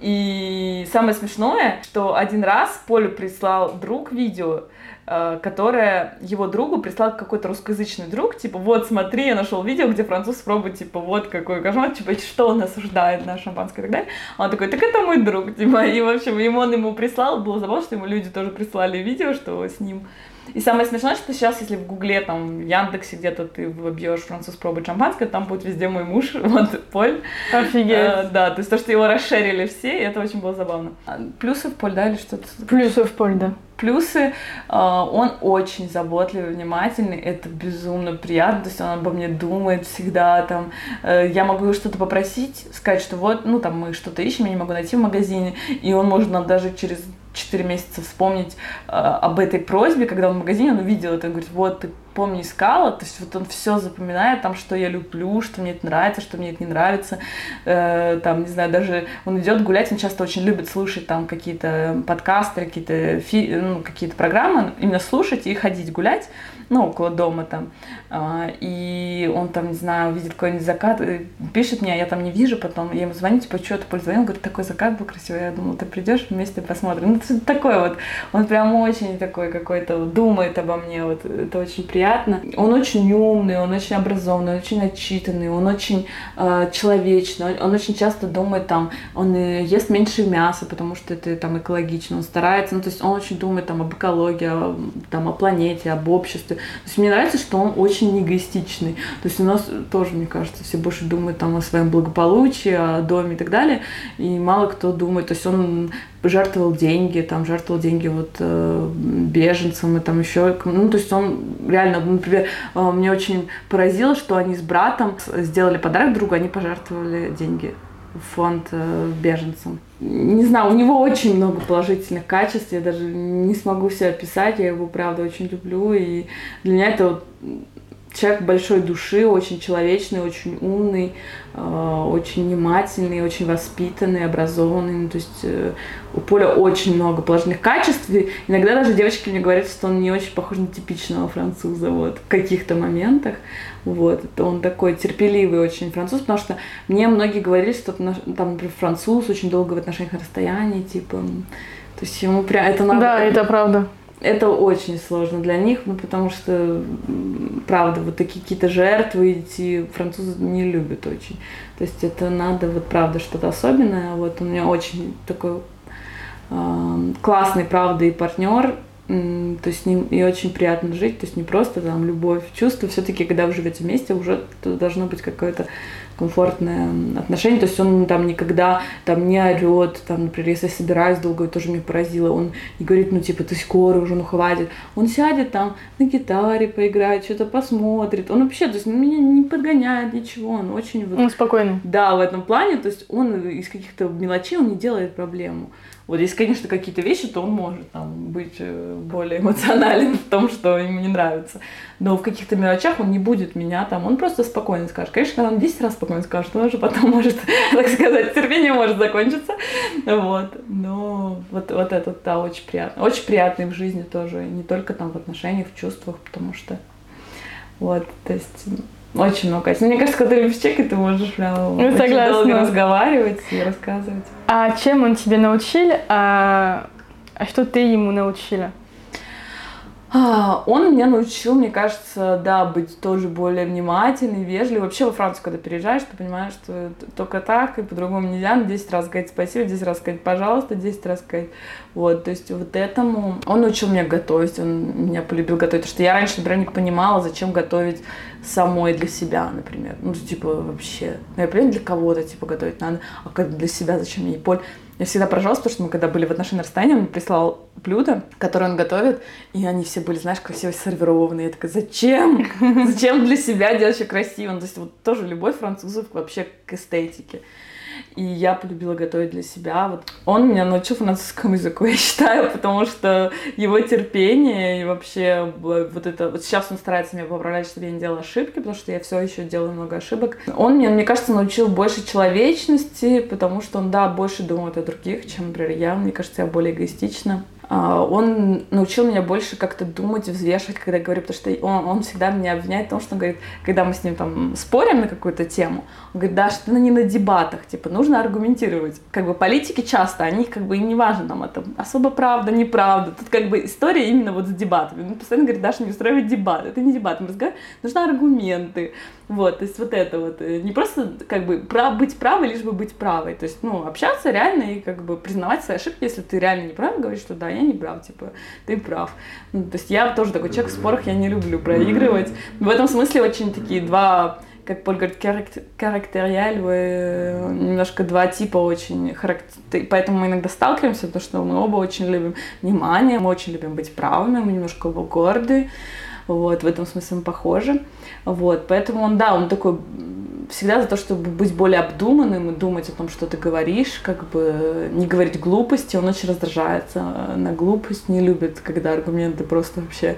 И самое смешное, что один раз Полю прислал друг видео, э, которое его другу прислал какой-то русскоязычный друг, типа, вот, смотри, я нашел видео, где француз пробует, типа, вот какой кошмар, типа, что он осуждает на шампанское и так далее. Он такой, так это мой друг, типа, и, в общем, ему он ему прислал, было забавно, что ему люди тоже прислали видео, что с ним и самое смешное, что сейчас, если в Гугле, там, в Яндексе где-то ты вобьешь француз пробует шампанское, там будет везде мой муж, вот, Поль. Офигеть. А, да, то есть то, что его расширили все, и это очень было забавно. А, плюсы в Поль, да, или что-то? Плюсы в Поль, да. Плюсы, он очень заботливый, внимательный, это безумно приятно, то есть он обо мне думает всегда, там, э, я могу что-то попросить, сказать, что вот, ну, там, мы что-то ищем, я не могу найти в магазине, и он может нам даже через 4 месяца вспомнить э, об этой просьбе, когда он в магазине, он увидел это, он говорит, вот, ты помни, искала, то есть вот он все запоминает, там, что я люблю, что мне это нравится, что мне это не нравится, э, там, не знаю, даже он идет гулять, он часто очень любит слушать там какие-то подкасты, какие-то фи- ну, какие-то программы, именно слушать и ходить гулять, ну, около дома там, э, и он там, не знаю, видит какой-нибудь закат, пишет мне, а я там не вижу, потом. Я ему звоню, типа, что ты пользовался, он говорит, такой закат был красивый, я думала, ты придешь, вместе посмотрим, ну, такой вот, он прям очень такой какой-то думает обо мне, вот, это очень приятно приятно. Он очень умный, он очень образованный, очень начитанный, он очень э, человечный, он, он очень часто думает там, он ест меньше мяса, потому что это там экологично, он старается, ну то есть он очень думает там об экологии, о, там о планете, об обществе. То есть мне нравится, что он очень эгоистичный. То есть у нас тоже, мне кажется, все больше думают там о своем благополучии, о доме и так далее, и мало кто думает, то есть он жертвовал деньги, там жертвовал деньги вот э, беженцам и там еще, ну то есть он реально, например, э, мне очень поразило, что они с братом сделали подарок другу, они пожертвовали деньги в фонд э, беженцам. Не знаю, у него очень много положительных качеств, я даже не смогу все описать, я его правда очень люблю, и для меня это вот человек большой души, очень человечный, очень умный, очень внимательный, очень воспитанный, образованный. Ну, то есть э, у Поля очень много положительных качеств. И иногда даже девочки мне говорят, что он не очень похож на типичного француза вот, в каких-то моментах. Вот. Это он такой терпеливый очень француз, потому что мне многие говорили, что там, например, француз очень долго в отношениях на расстоянии, типа... То есть ему прям это надо... Да, это правда это очень сложно для них, ну, потому что, правда, вот такие какие-то жертвы эти французы не любят очень. То есть это надо, вот правда, что-то особенное. Вот у меня очень такой э, классный, правда, и партнер, то есть с ним и очень приятно жить, то есть не просто там любовь, чувство, все-таки, когда вы живете вместе, уже должно быть какое-то комфортное отношение, то есть он там никогда там не орет, там, например, если я собираюсь долго, это тоже меня поразило, он не говорит, ну, типа, ты скоро уже, ну, хватит, он сядет там на гитаре поиграет, что-то посмотрит, он вообще, то есть меня не подгоняет ничего, он очень... Вот, он спокойный. Да, в этом плане, то есть он из каких-то мелочей, он не делает проблему. Вот если, конечно, какие-то вещи, то он может там, быть э, более эмоционален в том, что ему не нравится. Но в каких-то мелочах он не будет меня там, он просто спокойно скажет. Конечно, когда он 10 раз спокойно скажет, он уже потом может, так сказать, терпение может закончиться. Вот. Но вот, вот это, да, очень приятно. Очень приятный в жизни тоже, не только там в отношениях, в чувствах, потому что вот, то есть очень много. Мне кажется, когда ты любишь человека, ты можешь прям ну, очень согласна. долго разговаривать и рассказывать. А чем он тебе научил, а, а что ты ему научила? А, он меня научил, мне кажется, да, быть тоже более внимательной, вежливой. Вообще во Францию, когда переезжаешь, ты понимаешь, что только так и по-другому нельзя. 10 раз сказать спасибо, 10 раз сказать пожалуйста, 10 раз сказать. Вот, то есть вот этому... Он научил меня готовить, он меня полюбил готовить. Потому что я раньше, например, не понимала, зачем готовить самой для себя, например. Ну, типа, вообще. Ну, я понимаю, для кого-то, типа, готовить надо, а как для себя, зачем мне? Поль Я всегда поражалась, потому что мы когда были в отношении расстояния, он прислал блюдо, которое он готовит, и они все были, знаешь, красиво сервированные. Я такая, зачем? Зачем для себя делать все красиво? Ну, то есть вот тоже любовь французов вообще к эстетике. И я полюбила готовить для себя. Вот он меня научил французскому языку, я считаю, потому что его терпение и вообще вот это... Вот сейчас он старается меня поправлять, чтобы я не делала ошибки, потому что я все еще делаю много ошибок. Он меня, мне кажется, научил больше человечности, потому что он, да, больше думает о других, чем, например, я. Мне кажется, я более эгоистична. А, он научил меня больше как-то думать, взвешивать, когда я говорю, потому что он, он всегда меня обвиняет в том, что он говорит, когда мы с ним там спорим на какую-то тему, он говорит, да, что не на дебатах, типа, нужно аргументировать. Как бы политики часто, они как бы и не важно нам это особо правда, неправда. Тут как бы история именно вот с дебатами. Он постоянно говорит, Даша, не устраивать дебат. Это не дебат, мы нужны аргументы. Вот, то есть вот это вот. Э, не просто как бы прав, быть правой, лишь бы быть правой. То есть, ну, общаться реально и как бы признавать свои ошибки, если ты реально не прав, говоришь, что да, я не прав, типа, ты прав. Ну, то есть я тоже такой человек в спорах, я не люблю проигрывать. В этом смысле очень такие два как Поль говорит, характериаль, немножко два типа очень характер... Поэтому мы иногда сталкиваемся, потому что мы оба очень любим внимание, мы очень любим быть правыми, мы немножко оба горды. Вот, в этом смысле мы похожи. Вот, поэтому он, да, он такой всегда за то, чтобы быть более обдуманным и думать о том, что ты говоришь, как бы не говорить глупости. Он очень раздражается на глупость, не любит, когда аргументы просто вообще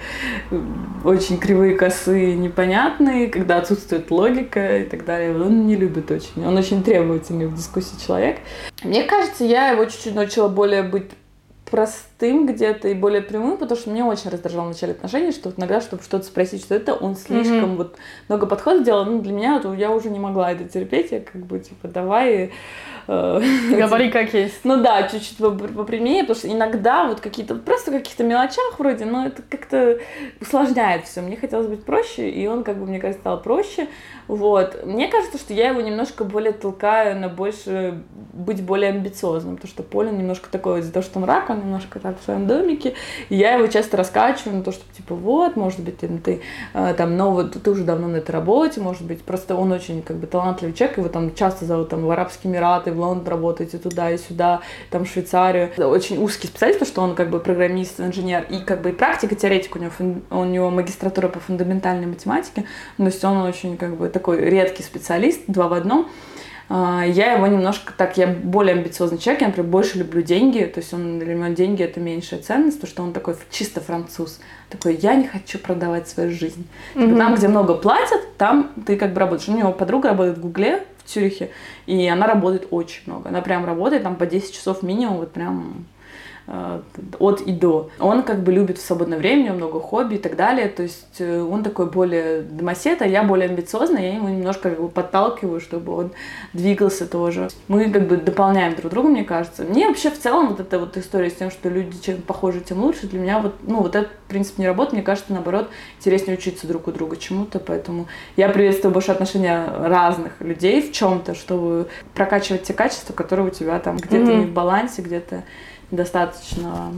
очень кривые, косые, непонятные, когда отсутствует логика и так далее. Он не любит очень. Он очень требовательный в дискуссии человек. Мне кажется, я его чуть-чуть научила более быть простым где-то и более прямым, потому что мне очень раздражало в начале отношений, что вот иногда, чтобы что-то спросить, что это, он слишком mm-hmm. вот много подходов делал, ну, для меня вот, я уже не могла это терпеть, я как бы, типа, давай Говори как есть. Ну да, чуть-чуть попрямее, потому что иногда вот какие-то, просто в каких-то мелочах вроде, но это как-то усложняет все. Мне хотелось быть проще, и он, как бы, мне кажется, стал проще. Вот. Мне кажется, что я его немножко более толкаю на больше быть более амбициозным, потому что Полин немножко такой, из-за того, что он рак, он немножко так в своем домике, и я его часто раскачиваю на то, что типа вот, может быть, ты, ты э, там, но вот ты уже давно на этой работе, может быть, просто он очень как бы талантливый человек, его там часто зовут там в Арабские Эмираты, в Лондон работать, и туда, и сюда, там, в Швейцарию. Очень узкий специалист, потому что он как бы программист, инженер, и как бы и практика, теоретик, у него, у него магистратура по фундаментальной математике, то есть он очень как бы такой редкий специалист, два в одном. А, я его немножко так, я более амбициозный человек, я, например, больше люблю деньги, то есть он для меня деньги это меньшая ценность, потому что он такой чисто француз, такой, я не хочу продавать свою жизнь. Mm-hmm. Там, где много платят, там ты как бы работаешь. У него подруга работает в Гугле, в Цюрихе, и она работает очень много. Она прям работает там по 10 часов минимум, вот прям от и до. Он как бы любит в свободное время, у него много хобби и так далее. То есть э, он такой более домосед, а я более амбициозная, я ему немножко как бы подталкиваю, чтобы он двигался тоже. Мы как бы дополняем друг друга, мне кажется. Мне вообще в целом вот эта вот история с тем, что люди чем похожи, тем лучше, для меня вот, ну, вот этот принцип не работает. Мне кажется, наоборот, интереснее учиться друг у друга чему-то, поэтому я приветствую больше отношения разных людей в чем-то, чтобы прокачивать те качества, которые у тебя там где-то mm-hmm. не в балансе, где-то достаточно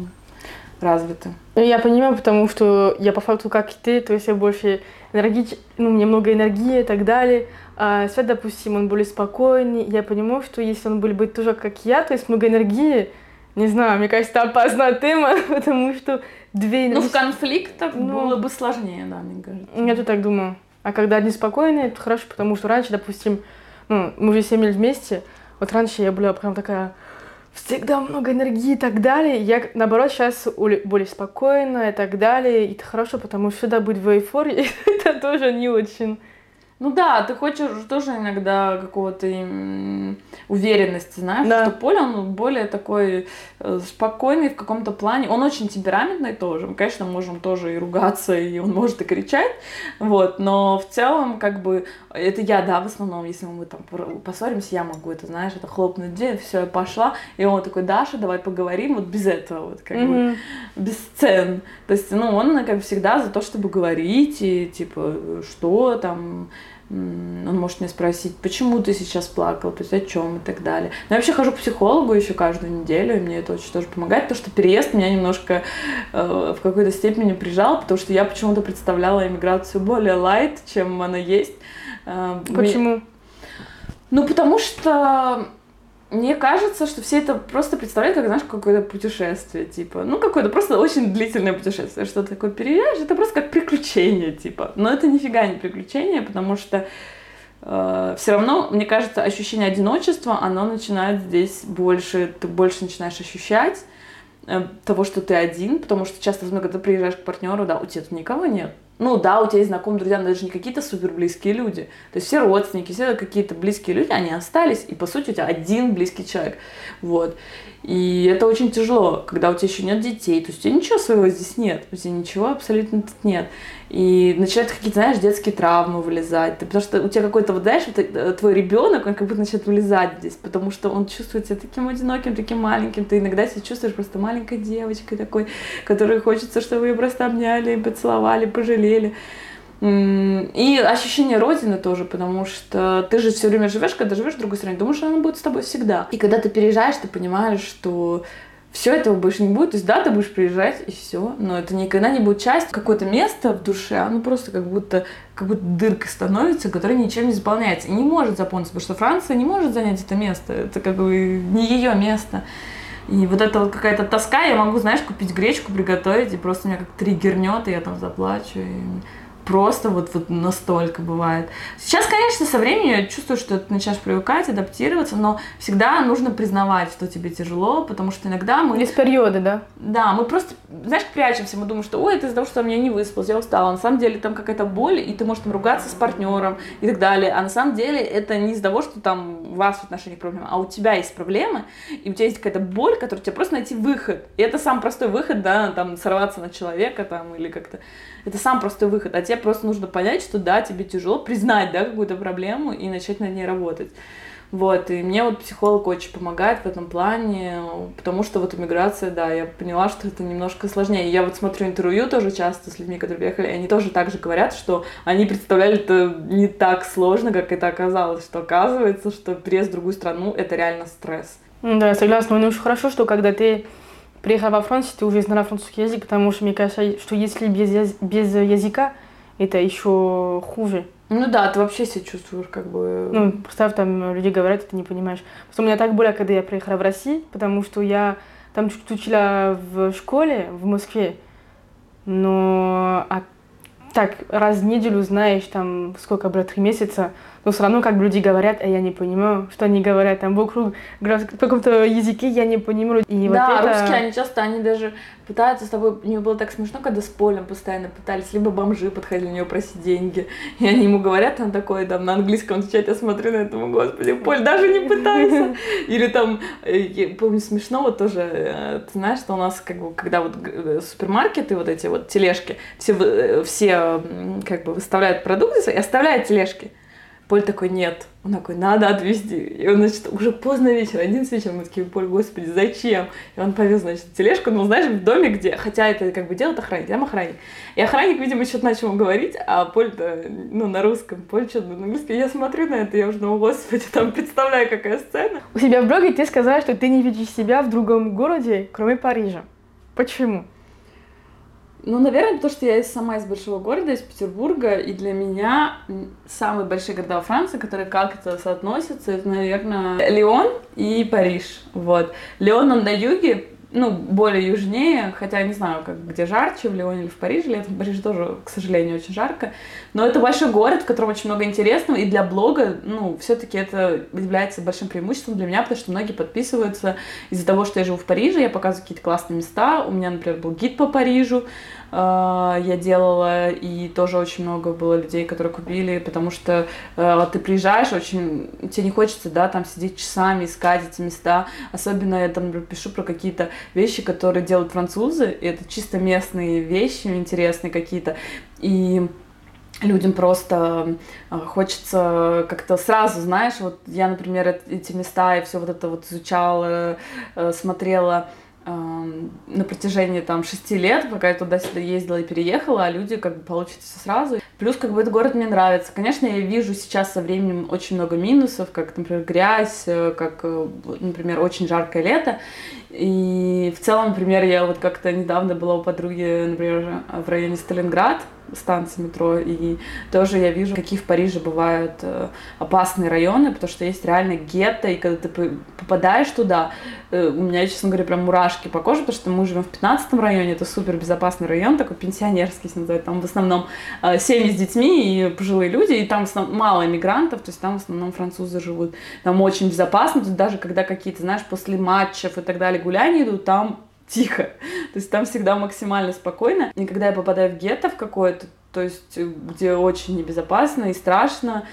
развиты. Ну, я понимаю, потому что я по факту как и ты, то есть я больше энергич... ну, мне много энергии и так далее. А Свет, допустим, он более спокойный. Я понимаю, что если он будет быть тоже как я, то есть много энергии, не знаю, мне кажется, это опасная тема, потому что две. Ну, в конфликтах ну, было бы сложнее, да, мне кажется. Я тоже так думаю. А когда они спокойные, это хорошо, потому что раньше, допустим, ну, мы уже 7 лет вместе, вот раньше я была прям такая всегда много энергии и так далее. Я, наоборот, сейчас более спокойна и так далее. И это хорошо, потому что всегда быть в эйфории, это тоже не очень. Ну да, ты хочешь тоже иногда какого-то уверенности, знаешь, да. что Поля, он более такой э, спокойный в каком-то плане. Он очень темпераментный тоже. Мы, конечно, можем тоже и ругаться, и он может и кричать, вот, но в целом, как бы, это я, да, в основном, если мы там поссоримся, я могу это, знаешь, это хлопнуть дверь, все, я пошла, и он такой, Даша, давай поговорим, вот без этого, вот, как mm-hmm. бы, без сцен. То есть, ну, он, как всегда, за то, чтобы говорить, и, типа, что там, он может меня спросить, почему ты сейчас плакал, то есть о чем и так далее. Но я вообще хожу к психологу еще каждую неделю, и мне это очень тоже помогает, потому что переезд меня немножко э, в какой-то степени прижал, потому что я почему-то представляла иммиграцию более лайт, чем она есть. Э, Почему? Ну, потому что мне кажется, что все это просто представляют как, знаешь, какое-то путешествие, типа, ну, какое-то просто очень длительное путешествие, что такое переезжаешь, это просто как приключение, типа. Но это нифига не приключение, потому что э, все равно, мне кажется, ощущение одиночества, оно начинает здесь больше, ты больше начинаешь ощущать того, что ты один, потому что часто, когда ты приезжаешь к партнеру, да, у тебя тут никого нет, ну да, у тебя есть знакомые друзья, но даже не какие-то супер близкие люди. То есть все родственники, все какие-то близкие люди, они остались, и по сути у тебя один близкий человек. Вот. И это очень тяжело, когда у тебя еще нет детей, то есть у тебя ничего своего здесь нет, у тебя ничего абсолютно тут нет. И начинают какие-то, знаешь, детские травмы вылезать, потому что у тебя какой-то, вот знаешь, вот, э, твой ребенок, он как будто начинает вылезать здесь, потому что он чувствует себя таким одиноким, таким маленьким, ты иногда себя чувствуешь просто маленькой девочкой такой, которой хочется, чтобы ее просто обняли, поцеловали, пожалели. И ощущение родины тоже, потому что ты же все время живешь, когда живешь в другой стране, думаешь, что она будет с тобой всегда. И когда ты переезжаешь, ты понимаешь, что все этого больше не будет. То есть, да, ты будешь приезжать, и все. Но это никогда не будет часть какое-то место в душе, оно просто как будто, как будто дырка становится, которая ничем не заполняется. И не может заполниться, потому что Франция не может занять это место. Это как бы не ее место. И вот это вот какая-то тоска, я могу, знаешь, купить гречку, приготовить, и просто меня как триггернет, и я там заплачу. И просто вот, вот настолько бывает. Сейчас, конечно, со временем я чувствую, что ты начинаешь привыкать, адаптироваться, но всегда нужно признавать, что тебе тяжело, потому что иногда мы... Есть периоды, да? Да, мы просто, знаешь, прячемся, мы думаем, что ой, это из-за того, что я не выспалась, я устала. На самом деле там какая-то боль, и ты можешь там ругаться с партнером и так далее. А на самом деле это не из-за того, что там у вас в отношениях проблемы, а у тебя есть проблемы, и у тебя есть какая-то боль, которую тебе просто найти выход. И это сам простой выход, да, там сорваться на человека там или как-то это сам простой выход. А тебе просто нужно понять, что да, тебе тяжело, признать, да, какую-то проблему и начать над ней работать. Вот, и мне вот психолог очень помогает в этом плане, потому что вот иммиграция, да, я поняла, что это немножко сложнее. Я вот смотрю интервью тоже часто с людьми, которые приехали, и они тоже так же говорят, что они представляли это не так сложно, как это оказалось, что оказывается, что переезд в другую страну — это реально стресс. Да, согласна. Ну, очень хорошо, что когда ты приехав во Францию, ты уже знала французский язык, потому что мне кажется, что если без, без языка, это еще хуже. Ну да, ты вообще себя чувствуешь как бы... Ну, представь, там люди говорят, ты не понимаешь. Просто у меня так было, когда я приехала в Россию, потому что я там чуть учила в школе в Москве, но а так раз в неделю знаешь, там сколько было, три месяца, но все равно как люди говорят, а я не понимаю, что они говорят там вокруг, в каком-то языке я не понимаю. И да, вот это... русские, они часто, они даже пытаются с тобой, мне было так смешно, когда с Полем постоянно пытались, либо бомжи подходили на него просить деньги, и они ему говорят, он такой, там, на английском отвечать, я смотрю на этого, господи, Поль, даже не пытайся. Или там, э, я помню, смешно вот тоже, э, ты знаешь, что у нас, как бы, когда вот супермаркеты, вот эти вот тележки, все, все как бы выставляют продукты и оставляют тележки. Поль такой, нет. Он такой, надо отвезти. И он, значит, уже поздно вечер, один вечера, мы такие, Поль, господи, зачем? И он повез, значит, тележку, ну, знаешь, в доме, где, хотя это как бы делает охранник, там охранник. И охранник, видимо, что-то начал говорить, а Поль-то, ну, на русском, Поль что-то на английском. Я смотрю на это, я уже, ну, господи, там представляю, какая сцена. У себя в блоге ты сказала, что ты не видишь себя в другом городе, кроме Парижа. Почему? Ну, наверное, потому что я сама из большого города, из Петербурга, и для меня самые большие города Франции, которые как-то соотносятся, это, наверное, Лион и Париж. Вот. Лион, он на юге, ну, более южнее, хотя не знаю, как, где жарче, в Лионе или в Париже. Летом в Париже тоже, к сожалению, очень жарко. Но это большой город, в котором очень много интересного, и для блога, ну, все-таки это является большим преимуществом для меня, потому что многие подписываются из-за того, что я живу в Париже, я показываю какие-то классные места. У меня, например, был гид по Парижу, я делала, и тоже очень много было людей, которые купили, потому что э, ты приезжаешь, очень тебе не хочется, да, там сидеть часами, искать эти места. Особенно я там пишу про какие-то вещи, которые делают французы, и это чисто местные вещи, интересные какие-то. И людям просто э, хочется как-то сразу, знаешь, вот я, например, эти места и все вот это вот изучала, э, смотрела, на протяжении там шести лет, пока я туда-сюда ездила и переехала, а люди как бы получат сразу. Плюс как бы этот город мне нравится. Конечно, я вижу сейчас со временем очень много минусов, как, например, грязь, э, как, э, например, очень жаркое лето. И в целом, например, я вот как-то недавно была у подруги, например, в районе Сталинград, станции метро, и тоже я вижу, какие в Париже бывают э, опасные районы, потому что есть реально гетто, и когда ты попадаешь туда, э, у меня, честно говоря, прям мурашки по коже, потому что мы живем в 15 районе, это супер безопасный район, такой пенсионерский, если называют, там в основном э, семьи с детьми и пожилые люди, и там мало иммигрантов, то есть там в основном французы живут, там очень безопасно, даже когда какие-то, знаешь, после матчев и так далее гуляния идут, там тихо. То есть там всегда максимально спокойно. И когда я попадаю в гетто в какое-то, то есть где очень небезопасно и страшно,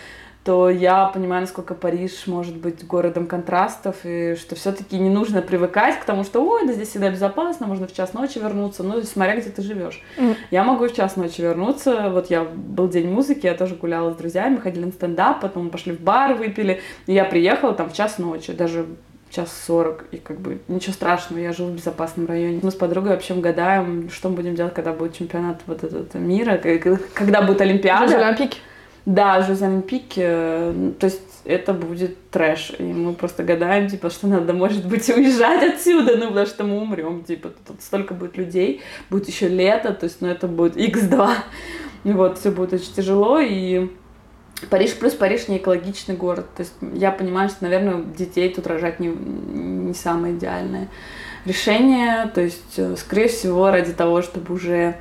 то я понимаю, насколько Париж может быть городом контрастов, и что все-таки не нужно привыкать к тому, что ой, да здесь всегда безопасно, можно в час ночи вернуться, ну, смотря где ты живешь. Mm. Я могу в час ночи вернуться, вот я был день музыки, я тоже гуляла с друзьями, ходили на стендап, потом пошли в бар, выпили, и я приехала там в час ночи, даже час сорок, и как бы ничего страшного, я живу в безопасном районе. Мы с подругой вообще гадаем, что мы будем делать, когда будет чемпионат вот этот мира, когда будет Олимпиада. Жуз Олимпик. Да, Жуз Олимпик, то есть это будет трэш, и мы просто гадаем, типа, что надо, может быть, уезжать отсюда, ну, потому что мы умрем, типа, тут столько будет людей, будет еще лето, то есть, ну, это будет x2, и вот, все будет очень тяжело, и Париж плюс Париж не экологичный город. То есть я понимаю, что, наверное, детей тут рожать не, не самое идеальное решение. То есть, э, скорее всего, ради того, чтобы уже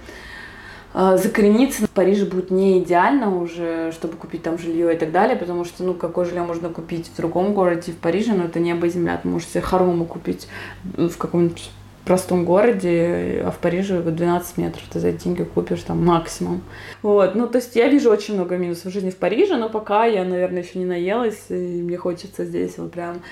э, закорениться в Париже будет не идеально уже, чтобы купить там жилье и так далее, потому что, ну, какое жилье можно купить в другом городе, в Париже, но это небо и земля. Ты можешь себе хорому купить в каком-нибудь простом городе, а в Париже 12 метров ты за деньги купишь там максимум. Вот, ну, то есть я вижу очень много минусов в жизни в Париже, но пока я, наверное, еще не наелась, и мне хочется здесь вот прям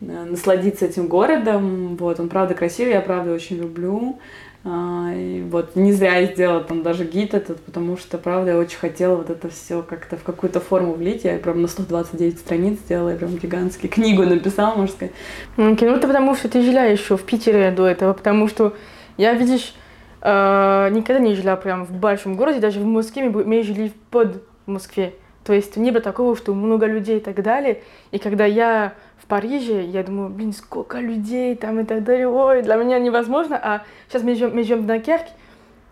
э, насладиться этим городом. Вот, он правда красивый, я правда очень люблю. А, и вот не зря я сделала там даже гид этот, потому что, правда, я очень хотела вот это все как-то в какую-то форму влить. Я прям на 129 страниц сделала, я прям гигантский книгу написала, можно сказать. Ну, это потому что ты жила еще в Питере до этого, потому что я, видишь, э, никогда не жила прям в большом городе, даже в Москве мы, мы жили под Москве. То есть не было такого, что много людей и так далее. И когда я в Париже, я думаю, блин, сколько людей там и так далее, ой, для меня невозможно. А сейчас мы живем, мы живем в Донкерке,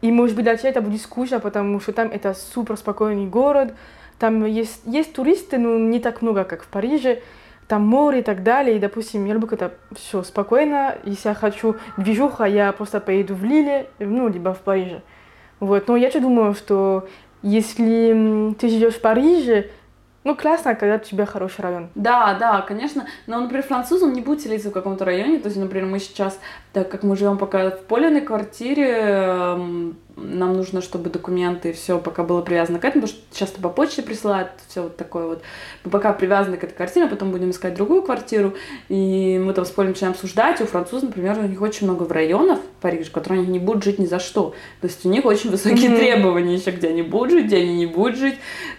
и, может быть, для тебя это будет скучно, потому что там это супер спокойный город, там есть, есть туристы, но не так много, как в Париже, там море и так далее, и, допустим, я люблю, когда все спокойно, если я хочу движуха, я просто поеду в Лиле, ну, либо в Париже. Вот, но я же думаю, что если ты живешь в Париже, ну, классно, когда у тебя хороший район. Да, да, конечно. Но, например, француз, он не будет селиться в каком-то районе. То есть, например, мы сейчас, так как мы живем пока в поленной квартире, эм, нам нужно, чтобы документы, все пока было привязано к этому, потому что часто по почте присылают все вот такое вот. Мы пока привязаны к этой квартире, потом будем искать другую квартиру, и мы там с Полем начинаем обсуждать. У французов, например, у них очень много в районов Парижа, которые они не будут жить ни за что. То есть у них очень высокие mm-hmm. требования еще, где они будут жить, где они не будут жить.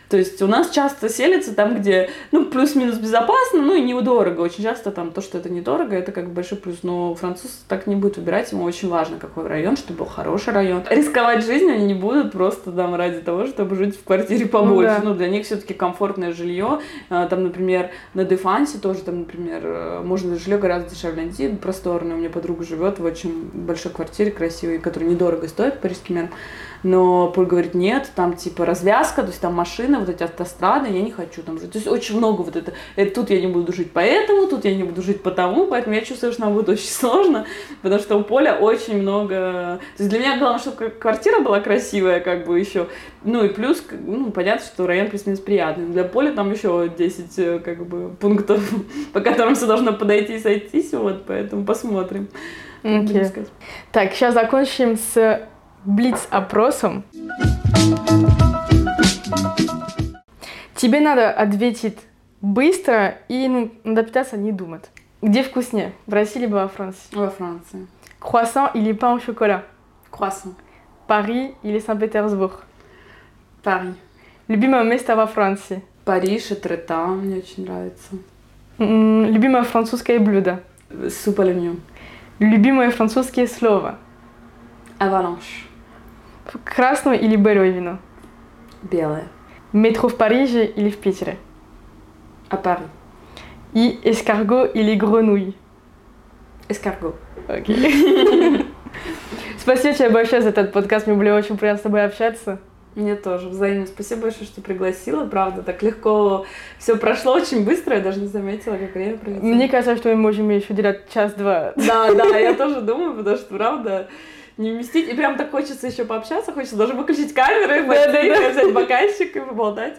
То есть у нас часто селятся там, где, ну, плюс-минус безопасно, ну и недорого. Очень часто там то, что это недорого, это как большой плюс. Но француз так не будет выбирать, ему очень важно, какой район, чтобы был хороший район. Рисковать жизнью они не будут просто там ради того, чтобы жить в квартире побольше. Ну, да. ну для них все-таки комфортное жилье. А, там, например, на Дефансе тоже там, например, э, можно жилье гораздо дешевле найти, просторное. У меня подруга живет в очень большой квартире красивой, которая недорого стоит, парижским мерам. Но Поль говорит, нет, там типа развязка, то есть там машины, вот эти автострады, я не хочу там жить. То есть очень много вот это, это тут я не буду жить поэтому, тут я не буду жить потому, поэтому я чувствую, что нам будет очень сложно, потому что у Поля очень много... То есть для меня главное, чтобы квартира была красивая, как бы еще. Ну и плюс, ну, понятно, что район плюс-минус приятный. Для Поля там еще 10 э, как бы пунктов, по которым все должно подойти и сойтись, вот, поэтому посмотрим. Okay. Так, сейчас закончим с блиц-опросом. Тебе надо ответить быстро и ну, надо питаться не думать. Где вкуснее, в России либо во Франции? Во Франции. Croissant или pain au chocolat? Croissant. Пари или Санкт-Петербург? Пари. Любимое место во Франции? Париж и Трета, мне очень нравится. Любимое французское блюдо? Суп оливье. Любимое французское слово? Avalanche. Красное или белое вино? Белое. Метро в Париже или в Питере? À Paris. И эскарго или гренouille? Эскарго. Окей. Спасибо тебе большое за этот подкаст. Мне было очень приятно с тобой общаться. Мне тоже. Взаимно спасибо большое, что пригласила. Правда, так легко все прошло очень быстро. Я даже не заметила, как время пролетело. Мне кажется, что мы можем еще делать час-два. Да, да, я тоже думаю, потому что, правда, не вместить. И прям так хочется еще пообщаться, хочется даже выключить камеры, взять бокальчик и поболтать.